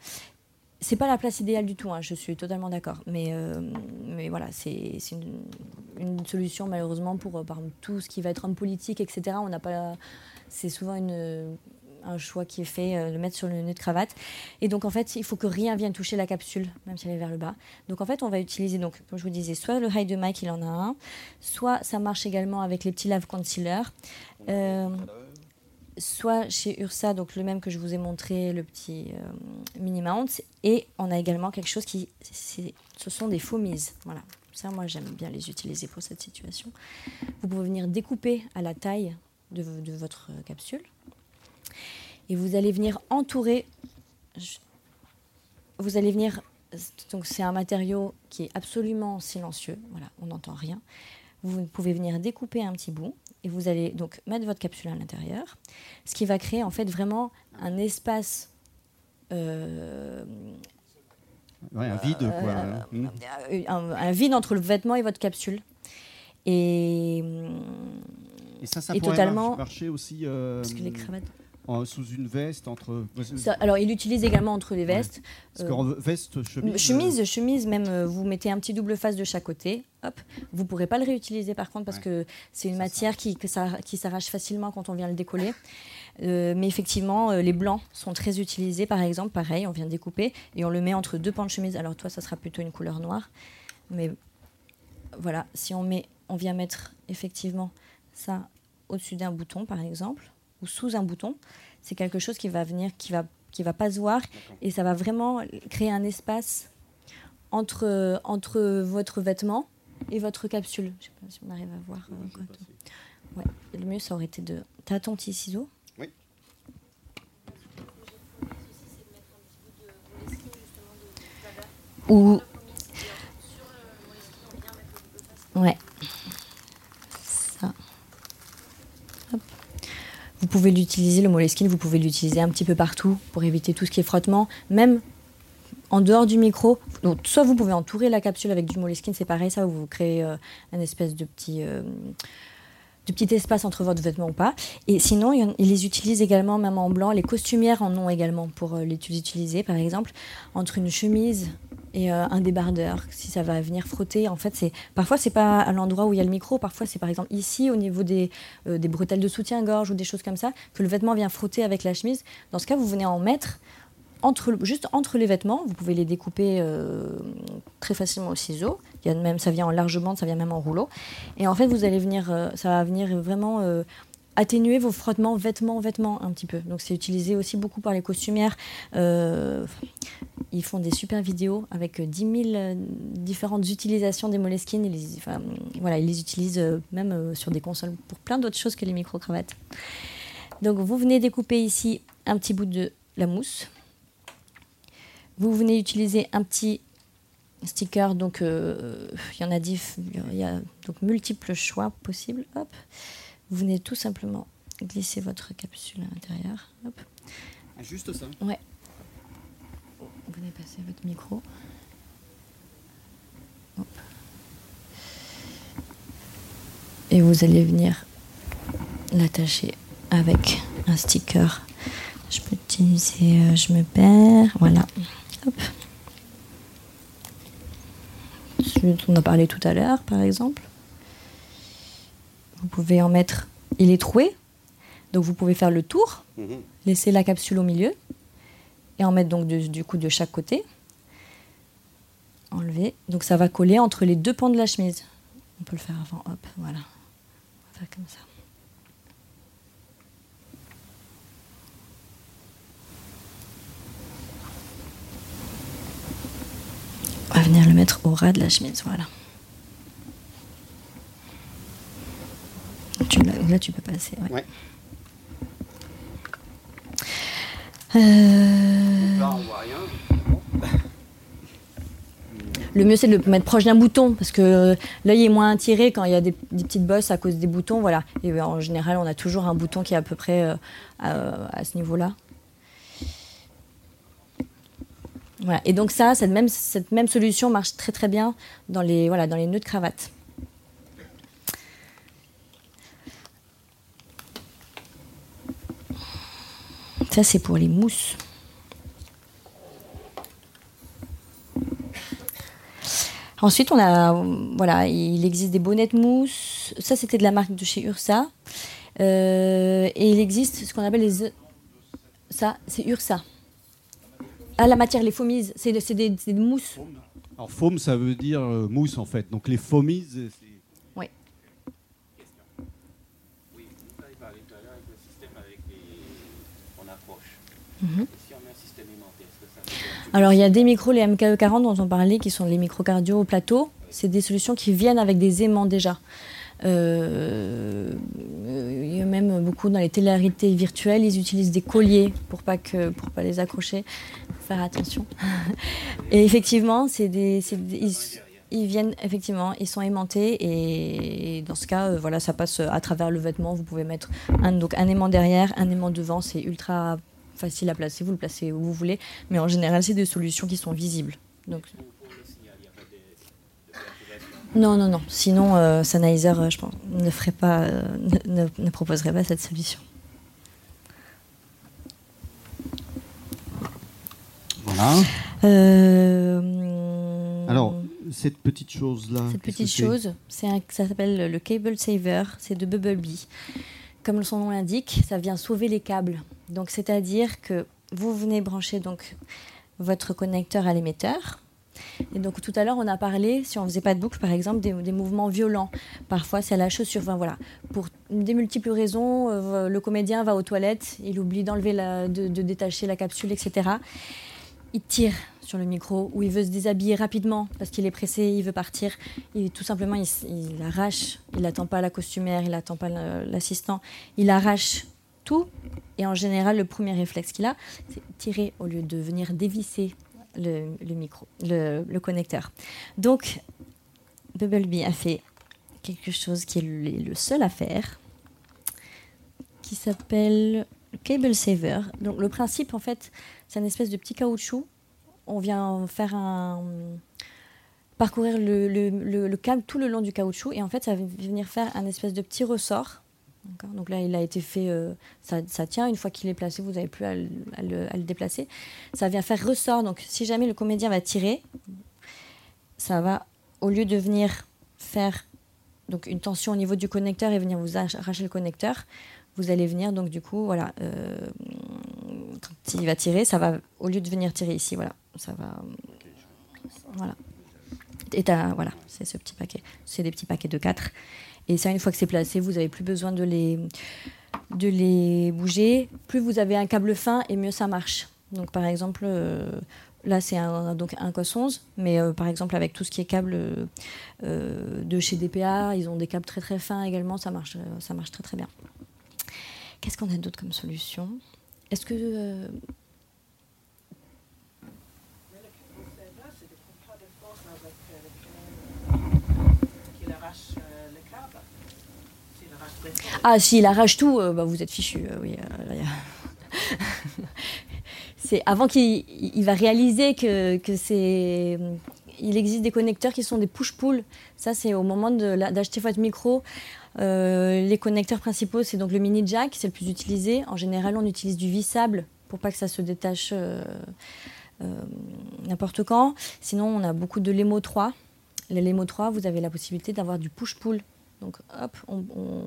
c'est pas la place idéale du tout, hein, je suis totalement d'accord. Mais, euh, mais voilà, c'est une, solution malheureusement pour tout ce qui va être homme politique, etc. On n'a pas, c'est souvent une, un choix qui est fait, de mettre sur le nœud de cravate. Et donc en fait, il faut que rien vienne toucher la capsule, même si elle est vers le bas. Donc en fait, on va utiliser donc, comme je vous disais, soit le high de Mike, il en a un, soit ça marche également avec les petits lave concealer soit chez Ursa, donc le même que je vous ai montré, le petit euh, mini mount, et on a également quelque chose qui, ce sont des faux mises. Voilà, ça moi j'aime bien les utiliser pour cette situation. Vous pouvez venir découper à la taille de, votre capsule, et vous allez venir entourer. Vous allez venir, donc c'est un matériau qui est absolument silencieux. Voilà, on n'entend rien. Vous pouvez venir découper un petit bout et vous allez donc mettre votre capsule à l'intérieur, ce qui va créer en fait vraiment un espace. Euh, un vide, quoi. Euh, hmm. un, vide entre le vêtement et votre capsule. Et, et ça, ça pourrait totalement, marcher aussi. Euh, parce que les cravates sous une veste entre. alors, il utilise également entre les vestes. Parce qu'en veste, chemise. Chemise, euh, chemise, même euh, vous mettez un petit double face de chaque côté. Hop. Vous pourrez pas le réutiliser par contre parce que c'est une matière qui, que ça, qui s'arrache facilement quand on vient le décoller. Euh, mais effectivement, les blancs sont très utilisés. Par exemple, pareil, on vient découper et on le met entre deux pans de chemise. Alors toi, ça sera plutôt une couleur noire, mais voilà, si on met, on vient mettre effectivement ça au-dessus d'un bouton, par exemple sous un bouton, c'est quelque chose qui va venir, qui va, qui va pas se voir, et ça va vraiment créer un espace entre, entre votre vêtement et votre capsule. Je sais pas si on arrive à voir. Euh, ouais, le mieux, ça aurait été de. T'as ton petit ciseau Oui. Ou. Ouais. Vous pouvez l'utiliser, le Moleskine, vous pouvez l'utiliser un petit peu partout pour éviter tout ce qui est frottement, même en dehors du micro. Donc, soit vous pouvez entourer la capsule avec du Moleskine, c'est pareil, ça, vous créez euh, un espèce de petit, euh, de petit espace entre votre vêtement ou pas. Et sinon, ils les utilisent également, même en blanc. Les costumières en ont également pour euh, les utiliser, par exemple, entre une chemise et euh, un débardeur, si ça va venir frotter. En fait, c'est parfois c'est pas à l'endroit où il y a le micro, parfois c'est par exemple ici au niveau des, euh, des bretelles de soutien-gorge ou des choses comme ça que le vêtement vient frotter avec la chemise. Dans ce cas, vous venez en mettre entre, juste entre les vêtements. Vous pouvez les découper euh, très facilement au ciseau. Il y a même ça vient en large bande, ça vient même en rouleau. Et en fait, vous allez venir, ça va venir vraiment atténuer vos frottements vêtements-vêtements un petit peu. Donc c'est utilisé aussi beaucoup par les costumières. Euh, ils font des super vidéos avec 10 000 euh, différentes utilisations des moleskines. Ils les, voilà, ils les utilisent euh, même sur des consoles pour plein d'autres choses que les micro-cravates. Donc vous venez découper ici un petit bout de la mousse. Vous venez utiliser un petit sticker, donc il y en a, il y a donc multiples choix possibles. Vous venez tout simplement glisser votre capsule à l'intérieur. Ah, juste ça Ouais. Vous venez passer votre micro. Et vous allez venir l'attacher avec un sticker. Je peux utiliser, euh, je me perds, voilà. Hop. Celui dont on a parlé tout à l'heure, par exemple. Vous pouvez en mettre, il est troué, donc vous pouvez faire le tour, mhm. laisser la capsule au milieu et en mettre donc du coup de chaque côté. enlever. Donc ça va coller entre les deux pans de la chemise. On peut le faire avant, hop, voilà. On va faire comme ça. On va venir le mettre au ras de la chemise, voilà. Tu, là, tu peux passer. Ouais. Ouais. Euh, Là, on voit rien. Le mieux, c'est de le mettre proche d'un bouton parce que l'œil est moins attiré quand il y a des, des petites bosses à cause des boutons. Voilà. Et euh, en général, on a toujours un bouton qui est à peu près euh, à, à ce niveau-là. Voilà. Et donc ça, cette même, cette même solution marche très très bien dans les, voilà, dans les nœuds de cravate. Ça, c'est pour les mousses. Ensuite, on a, voilà, il existe des bonnettes mousse. Ça, c'était de la marque de chez Ursa. Euh, et il existe ce qu'on appelle les. Ça, c'est Ursa. Ah, la matière, les fomises, c'est de- des, des mousses. Alors, foam, ça veut dire euh, mousse, en fait. Donc, les foamies, c'est... Oui. Oui, vous avez parlé tout à l'heure avec le système avec les... on approche. Mhm. Et si on met un système aimanté, est-ce que ça fait un peu Alors, il y a des micros, les MKE40 dont on parlait, qui sont les micros cardio au plateau. C'est des solutions qui viennent avec des aimants déjà. Euh, il y a même beaucoup dans les télé-réalités virtuelles, ils utilisent des colliers pour pas que pour pas les accrocher. Faire attention. Et effectivement, c'est des, ils, ils viennent effectivement, ils sont aimantés et dans ce cas, euh, voilà, ça passe à travers le vêtement. Vous pouvez mettre un, donc un aimant derrière, un aimant devant, c'est ultra facile à placer. Vous le placez où vous voulez, mais en général, c'est des solutions qui sont visibles. Donc, non, non, non. Sinon, euh, Sennheiser, euh, je pense, ne ferait pas, euh, ne, proposerait pas cette solution. Voilà. Euh, Alors, cette petite chose-là... cette petite chose, c'est ça s'appelle le cable saver. C'est de Bubblebee. Comme son nom l'indique, ça vient sauver les câbles. Donc, c'est-à-dire que vous venez brancher donc votre connecteur à l'émetteur. Et donc tout à l'heure, on a parlé, si on faisait pas de boucle, par exemple, des, mouvements violents. Parfois, c'est la chaussure. Enfin, voilà. Pour des multiples raisons, euh, le comédien va aux toilettes, il oublie d'enlever, de détacher la capsule, etc. Il tire sur le micro ou il veut se déshabiller rapidement parce qu'il est pressé, il veut partir. Et tout simplement, il, arrache. Il n'attend pas la costumière, il n'attend pas l'assistant. Il arrache tout. Et en général, le premier réflexe qu'il a, c'est tirer au lieu de venir dévisser le, micro, le, connecteur. Donc, Bubblebee a fait quelque chose qui est le, seul à faire, qui s'appelle le Cable Saver. Donc, le principe, en fait, c'est une espèce de petit caoutchouc. On vient faire un parcourir le, le- le- le câble tout le long du caoutchouc et en fait ça va venir faire un espèce de petit ressort. Donc là il a été fait, euh, ça, ça tient, une fois qu'il est placé vous n'avez plus à, à le déplacer. Ça vient faire ressort, donc si jamais le comédien va tirer, ça va, au lieu de venir faire donc une tension au niveau du connecteur et venir vous arracher le connecteur, vous allez venir donc du coup voilà euh, quand il va tirer ça va au lieu de venir tirer ici voilà ça va voilà. Et t'as- voilà c'est ce petit paquet. C'est des petits paquets de 4 et ça une fois que c'est placé vous avez plus besoin de les de les bouger. Plus vous avez un câble fin et mieux ça marche. Donc par exemple euh, Là, c'est un, donc un COS 11, mais euh, par exemple, avec tout ce qui est câble euh, euh, de chez DPA, ils ont des câbles très très fins également, ça marche, euh, ça marche très très bien. Qu'est-ce qu'on a d'autre comme solution? Est-ce que. euh, c'est des contrats de force avec euh, le qui arrache euh, le câble. S'il arrache très fort. Ah, s'il arrache tout, euh, bah, vous êtes fichu. euh, oui, euh, c'est avant qu'il il va réaliser que, c'est. Il existe des connecteurs qui sont des push-pull. Ça, c'est au moment d'acheter votre micro. Les connecteurs principaux, c'est donc le mini jack, c'est le plus utilisé. En général, on utilise du vissable pour pas que ça se détache n'importe quand. Sinon, on a beaucoup de Lemo 3. Les Lemo 3, vous avez la possibilité d'avoir du push-pull. Donc, hop, on,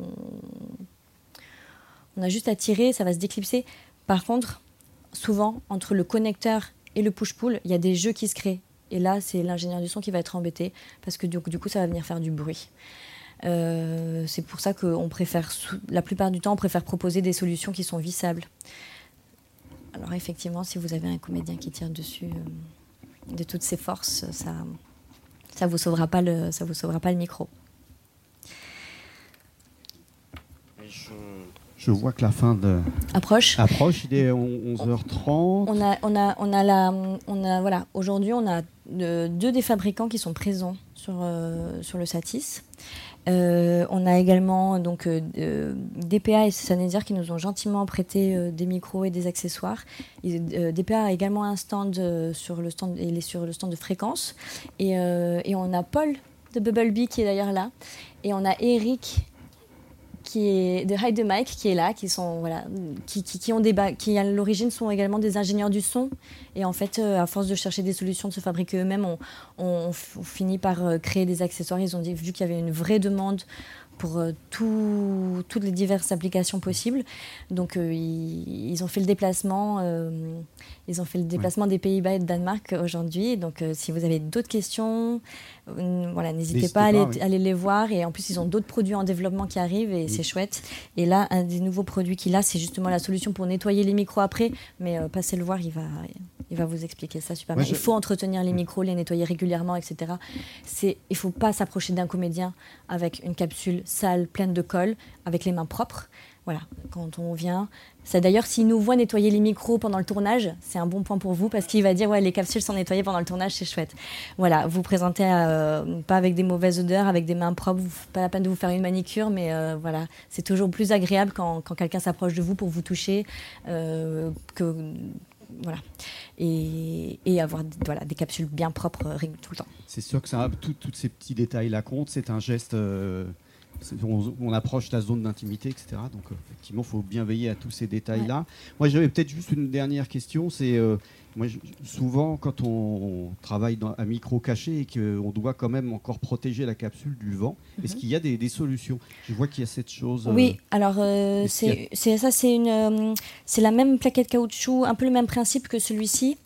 a juste à tirer, ça va se déclipser. Par contre, souvent, entre le connecteur et le push-pull, il y a des jeux qui se créent. Et là, c'est l'ingénieur du son qui va être embêté parce que du, coup, ça va venir faire du bruit. Euh, c'est pour ça qu'on préfère, la plupart du temps, on préfère proposer des solutions qui sont vissables. Alors effectivement, si vous avez un comédien qui tire dessus euh, de toutes ses forces, ça, ça vous sauvera pas le micro. Je vois que la fin de approche. Approche, il est 11h30. On a, on a, on a la, on a voilà. Aujourd'hui, on a deux des fabricants qui sont présents sur euh, sur le Satis. Euh, on a également donc euh, DPA et Sanédir qui nous ont gentiment prêté des micros et des accessoires. DPA a également un stand sur le stand, il est sur le stand de fréquence. Et, et on a Paul de Bubblebee qui est d'ailleurs là. Et on a Eric qui est de the Mic qui est là, qui sont qui, ont des qui à l'origine sont également des ingénieurs du son. Et en fait, euh, à force de chercher des solutions, de se fabriquer eux-mêmes, on, on, finit par euh, créer des accessoires. Ils ont vu qu'il y avait une vraie demande pour euh, toutes les diverses applications possibles. Donc euh, ils, ont fait le déplacement, euh, ils ont fait le déplacement des Pays-Bas et de Danemark aujourd'hui. Donc si vous avez d'autres questions, voilà, n'hésitez pas, à aller, les voir. Et en plus ils ont d'autres produits en développement qui arrivent et c'est chouette. Et là, un des nouveaux produits qu'il a, c'est justement la solution pour nettoyer les micros après. Mais passez le voir, il va, il va vous expliquer ça super bien. Il faut entretenir les micros, les nettoyer régulièrement, etc. C'est, il faut pas s'approcher d'un comédien avec une capsule sale, pleine de colle, avec les mains propres. Voilà, quand on vient. C'est d'ailleurs, s'il nous voit nettoyer les micros pendant le tournage, c'est un bon point pour vous parce qu'il va dire ouais, les capsules sont nettoyées pendant le tournage, c'est chouette. Voilà, vous présentez euh, pas avec des mauvaises odeurs, avec des mains propres, pas la peine de vous faire une manicure, mais euh, voilà, c'est toujours plus agréable quand, quand quelqu'un s'approche de vous pour vous toucher euh, que voilà. Et, avoir des capsules bien propres euh, tout le temps. C'est sûr que ça, tous ces petits détails-là comptent. C'est un geste. Euh, on, approche la zone d'intimité, etc. Donc, euh, effectivement, il faut bien veiller à tous ces détails-là. Moi, j'avais peut-être juste une dernière question. C'est moi, souvent, quand on, travaille dans, à micro caché et qu'on doit quand même encore protéger la capsule du vent, est-ce mhm. qu'il y a des, solutions? Je vois qu'il y a cette chose. Oui, euh, alors euh, c'est ça, c'est une, euh, c'est la même plaquette caoutchouc, un peu le même principe que celui-ci.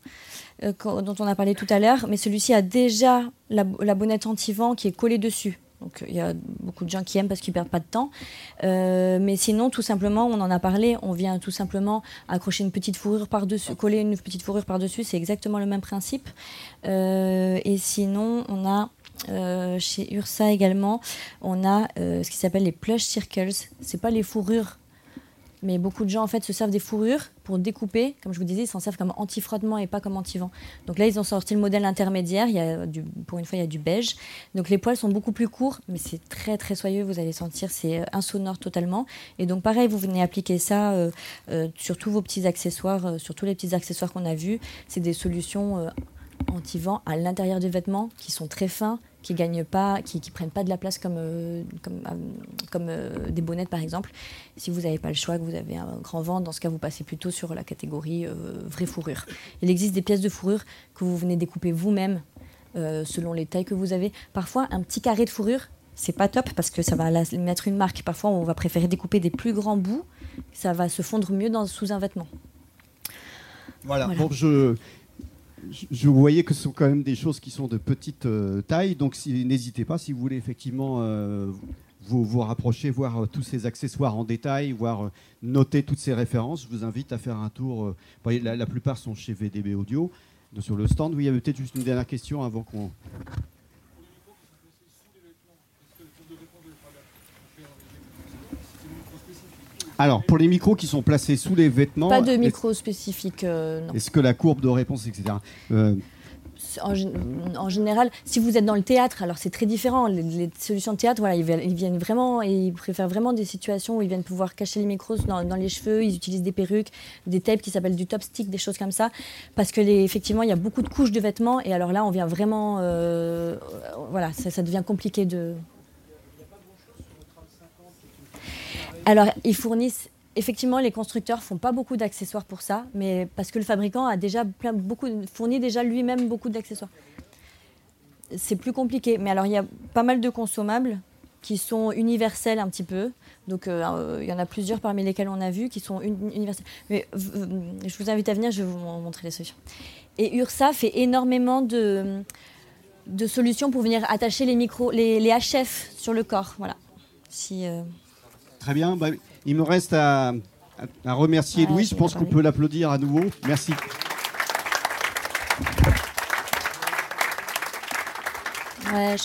dont on a parlé tout à l'heure, mais celui-ci a déjà la, la bonnette anti-vent qui est collée dessus. Donc il y a beaucoup de gens qui aiment parce qu'ils perdent pas de temps. Euh, mais sinon, tout simplement, on en a parlé, on vient tout simplement accrocher une petite fourrure par-dessus, coller une petite fourrure par-dessus, c'est exactement le même principe. Euh, et sinon, on a euh, chez Ursa également, on a ce qui s'appelle les plush circles. C'est pas les fourrures mais beaucoup de gens en fait se servent des fourrures pour découper. Comme je vous disais, ils s'en servent comme anti-frottement et pas comme anti-vent. Donc là, ils ont sorti le modèle intermédiaire. Il y a du, pour une fois, il y a du beige. Donc les poils sont beaucoup plus courts, mais c'est très très soyeux. Vous allez sentir, c'est euh, insonore totalement. Et donc pareil, vous venez appliquer ça euh, euh, sur tous vos petits accessoires, sur tous les petits accessoires qu'on a vus. C'est des solutions anti-vent à l'intérieur des vêtements qui sont très fins, qui gagnent pas, qui, qui prennent pas de la place comme, euh, comme, euh, comme euh, des bonnettes par exemple. Si vous n'avez pas le choix, que vous avez un grand vent, dans ce cas vous passez plutôt sur la catégorie vraie fourrure. Il existe des pièces de fourrure que vous venez découper vous-même selon les tailles que vous avez. Parfois un petit carré de fourrure, c'est pas top parce que ça va mettre une marque. Parfois on va préférer découper des plus grands bouts, ça va se fondre mieux dans, sous un vêtement. Voilà. voilà. Bon, je, je voyais que ce sont quand même des choses qui sont de petite euh, taille, donc n'hésitez pas si vous voulez effectivement euh, vous, vous rapprocher, voir euh, tous ces accessoires en détail, voir noter toutes ces références. Je vous invite à faire un tour. La, la, plupart sont chez VDB Audio, sur le stand. Oui, il y avait peut-être juste une dernière question avant qu'on. Alors, pour les micros qui sont placés sous les vêtements. Pas de micro spécifique, euh, Est-ce que la courbe de réponse, etc. Euh, en, général, si vous êtes dans le théâtre, alors c'est très différent. Les, solutions de théâtre, voilà, ils, viennent vraiment, et ils préfèrent vraiment des situations où ils viennent pouvoir cacher les micros dans, les cheveux. Ils utilisent des perruques, des tapes qui s'appellent du top stick, des choses comme ça, parce que les, effectivement, il y a beaucoup de couches de vêtements. Et alors là, on vient vraiment, euh, voilà, ça, ça devient compliqué de. Alors, ils fournissent. Effectivement, les constructeurs font pas beaucoup d'accessoires pour ça, mais parce que le fabricant a déjà beaucoup, fourni déjà lui-même beaucoup d'accessoires. C'est plus compliqué. Mais alors, il y a pas mal de consommables qui sont universels un petit peu. Donc euh, il y en a plusieurs parmi lesquels on a vu qui sont universels. Mais je vous invite à venir, je vais vous montrer les solutions. Et URSA fait énormément de, solutions pour venir attacher les micros, les, les HF sur le corps. Voilà. Si, euh, Très bien. Bah, il me reste à, à remercier Ah, Louis. je pense qu'on peut l'applaudir à nouveau. Merci. ouais,